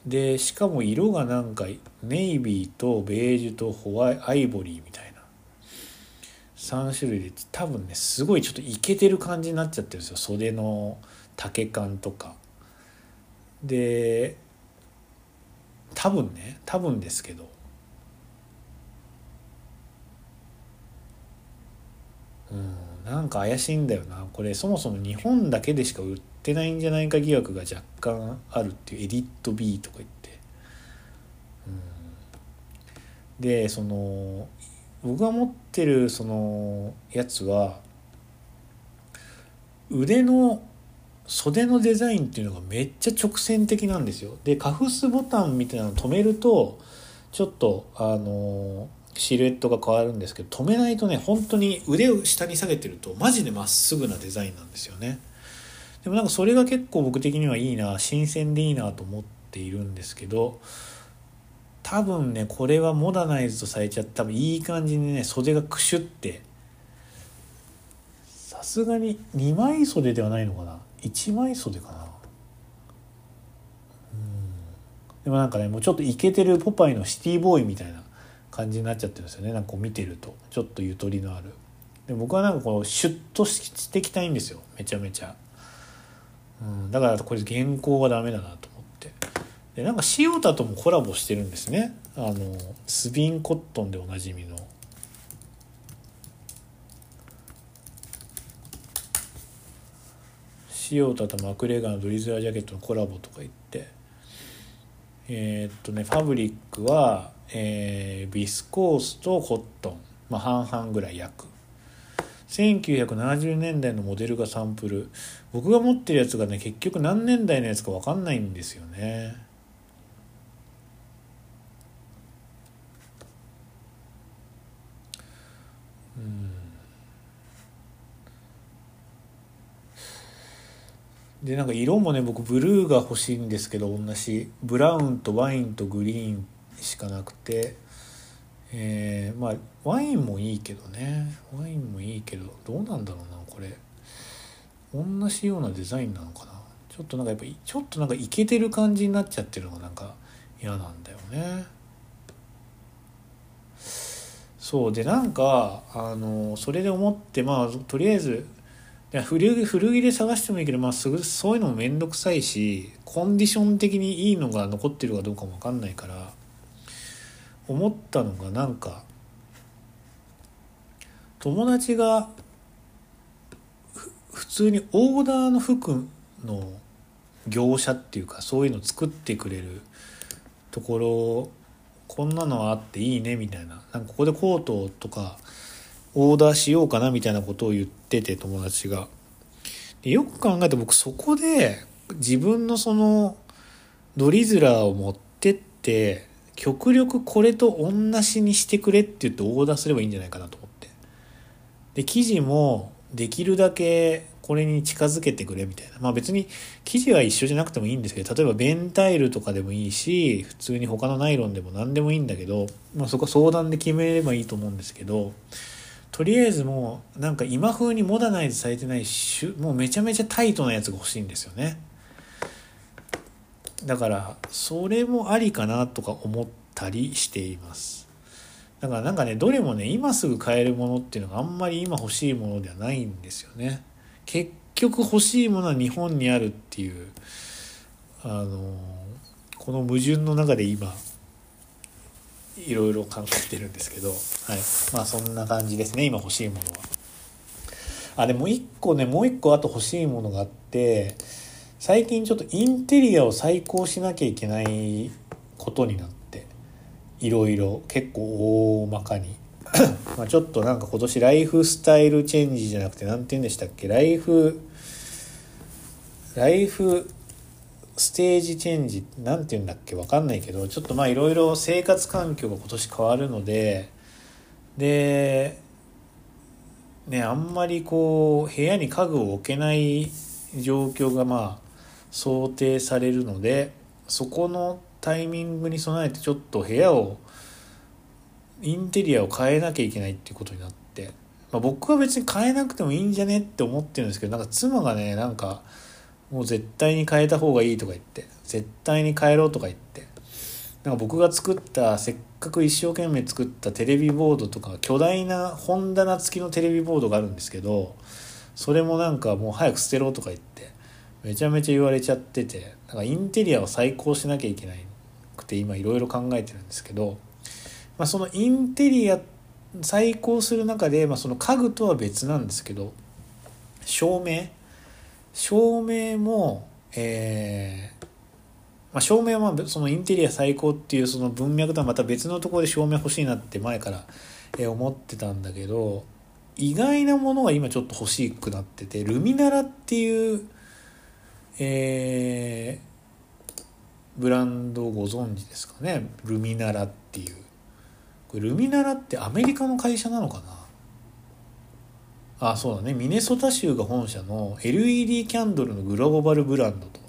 でしかも色がなんかネイビーとベージュとホワイアイボリーみたいな。3種類で多分ねすごいちょっとイケてる感じになっちゃってるんですよ。袖の丈感とか。で多分ね多分ですけど。うんなんか怪しいんだよな。これそもそも日本だけでしか売ってないんじゃないか疑惑が若干あるっていうエディット B とか言って、うん、でその僕が持ってるそのやつは腕の袖のデザインっていうのがめっちゃ直線的なんですよ。でカフスボタンみたいなの止めるとちょっとあのシルエットが変わるんですけど止めないとね本当に腕を下に下げてるとマジでまっすぐなデザインなんですよね。でもなんかそれが結構僕的にはいいな新鮮でいいなと思っているんですけど多分ねこれはモダナイズとされちゃって多分いい感じにね袖がクシュってさすがに2枚袖ではないのかな？一枚袖かな？うん。でもなんかねもうちょっとイケてるポパイのシティボーイみたいな感じになっちゃってるんですよね。なんかこう見てるとちょっとゆとりのある。で僕はなんかこうシュッとしてきたいんですよ。めちゃめちゃ、うん、だからこれ原稿はダメだなと思って。でなんか塩田ともコラボしてるんですね。あのスビンコットンでおなじみの。塩田とマクレガーのドリズラージャケットのコラボとか言って。えー、っとねファブリックは、えー、ビスコースとコットン、まあ、半々ぐらい約1970年代のモデルがサンプル。僕が持ってるやつがね結局何年代のやつか分かんないんですよね。うん。でなんか色もね僕ブルーが欲しいんですけど同じ。ブラウンとワインとグリーンしかなくて。えー、まあワインもいいけどね。ワインもいいけどどうなんだろうなこれ。同じようなデザインなのかな？ちょっとなんかやっぱちょっとなんかイケてる感じになっちゃってるのがなんか嫌なんだよね。そう。でなんかあのそれで思ってまあとりあえず古古着で探してもいいけど、まあ、すぐそういうのも面倒くさいしコンディション的にいいのが残ってるかどうかも分かんないから思ったのがなんか友達が普通にオーダーの服の業者っていうかそういうの作ってくれるところこんなのあっていいねみたいななんかここでコートとかオーダーしようかなみたいなことを言ってて友達が。でよく考えて僕そこで自分のそのドリズラーを持ってって極力これと同じにしてくれって言ってオーダーすればいいんじゃないかなと思って。で生地もできるだけこれに近づけてくれみたいな。まあ別に生地は一緒じゃなくてもいいんですけど、例えばベンタイルとかでもいいし、普通に他のナイロンでも何でもいいんだけど、まあそこは相談で決めればいいと思うんですけど、とりあえずもうなんか今風にモダナイズされてないしもうめちゃめちゃタイトなやつが欲しいんですよねだからそれもありかなとか思ったりしていますだからなんかねどれもね今すぐ買えるものっていうのがあんまり今欲しいものではないんですよね結局欲しいものは日本にあるっていうあのこの矛盾の中で今いろいろ考えてるんですけど、はい。まあそんな感じですね、今欲しいものは。あ、でも一個ね、もう一個あと欲しいものがあって、最近ちょっとインテリアを再考しなきゃいけないことになって、いろいろ結構大まかに。まちょっとなんか今年ライフスタイルチェンジじゃなくて何て言うんでしたっけ？ライフライフステージチェンジ？なんて言うんだっけ？分かんないけどちょっとまあいろいろ生活環境が今年変わるのででねあんまりこう部屋に家具を置けない状況がまあ想定されるのでそこのタイミングに備えてちょっと部屋をインテリアを変えなきゃいけないっていうことになって、まあ、僕は別に変えなくてもいいんじゃねって思ってるんですけどなんか妻がねなんかもう絶対に変えた方がいいとか言って絶対に変えろとか言ってなんか僕が作ったせっかく一生懸命作ったテレビボードとか巨大な本棚付きのテレビボードがあるんですけどそれもなんかもう早く捨てろとか言ってめちゃめちゃ言われちゃっててなんかインテリアを再考しなきゃいけなくて今いろいろ考えてるんですけど、まあ、そのインテリア再考する中で、まあ、その家具とは別なんですけど照明照明も、えー、まあ、照明はそのインテリア最高っていうその文脈とはまた別のところで照明欲しいなって前から、思ってたんだけど意外なものが今ちょっと欲しくなっててルミナラっていう、え、ブランドご存知ですかね？ルミナラっていう。これルミナラってアメリカの会社なのかな？あそうだね。ミネソタ州が本社の LED キャンドルのグローバルブランドと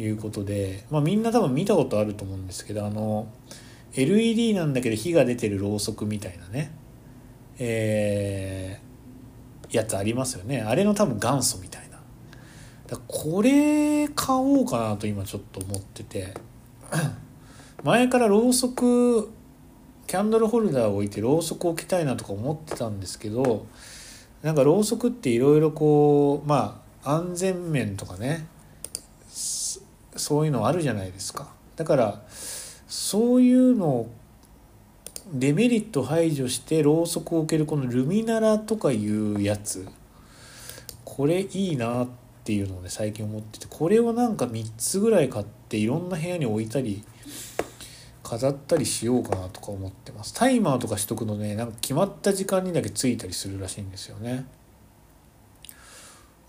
いうことで、まあ、みんな多分見たことあると思うんですけどあの LED なんだけど火が出てるろうそくみたいなね。えー、やつありますよね。あれの多分元祖みたいな。だこれ買おうかなと今ちょっと思ってて。前からろうそくキャンドルホルダーを置いてろうそく置きたいなとか思ってたんですけどなんかろうそくっていろいろこうまあ安全面とかねそういうのあるじゃないですか。だからそういうのをデメリット排除してろうそくを置けるこのルミナラとかいうやつ。これいいなってていうのをね最近思っててこれをなんか3つぐらい買っていろんな部屋に置いたり飾ったりしようかなとか思ってます。タイマーとかしとくのねなんか決まった時間にだけついたりするらしいんですよね。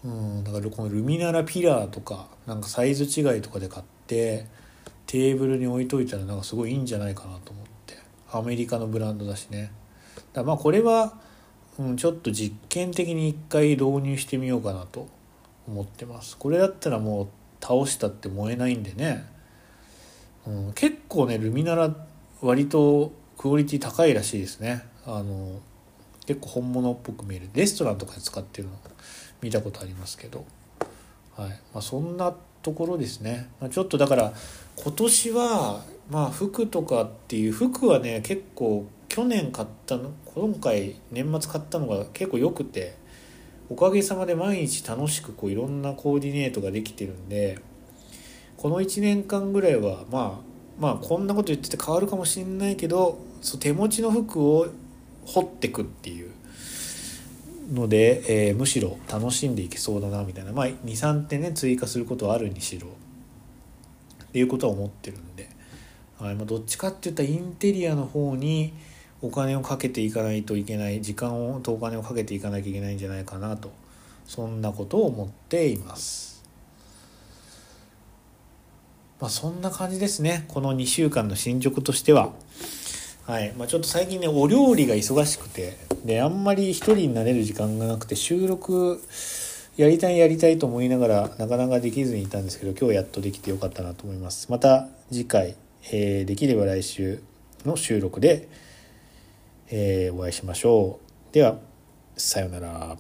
うんだからこのルミナラピラーとかなんかサイズ違いとかで買ってテーブルに置いといたらなんかすごいいいんじゃないかなと思って。アメリカのブランドだしね。だまあこれはうん、ちょっと実験的に一回導入してみようかなと思ってます。これだったらもう倒したって燃えないんでね、うん、結構ねルミナラ割とクオリティ高いらしいですね。あの結構本物っぽく見える。レストランとかで使ってるの見たことありますけど、はい。まあ、そんなところですね、まあ、ちょっとだから今年はまあ服とかっていう服はね結構去年買ったの今回年末買ったのが結構良くて。おかげさまで毎日楽しくこういろんなコーディネートができてるんでこの1年間ぐらいはまあまあこんなこと言ってて変わるかもしんないけどそう手持ちの服を掘ってくっていうので、えー、むしろ楽しんでいけそうだなみたいなまあ23点ね追加することはあるにしろっていうことは思ってるんで、はいまあ、どっちかっていったらインテリアの方にお金をかけていかないといけない時間をとお金をかけていかなきゃいけないんじゃないかなとそんなことを思っています。まあ、そんな感じですねこの2週間の進捗としては。はいまあ、ちょっと最近ねお料理が忙しくてであんまり一人になれる時間がなくて収録やりたいやりたいと思いながらなかなかできずにいたんですけど今日やっとできてよかったなと思いますまた次回、えー、できれば来週の収録で、えー、お会いしましょう。ではさようなら。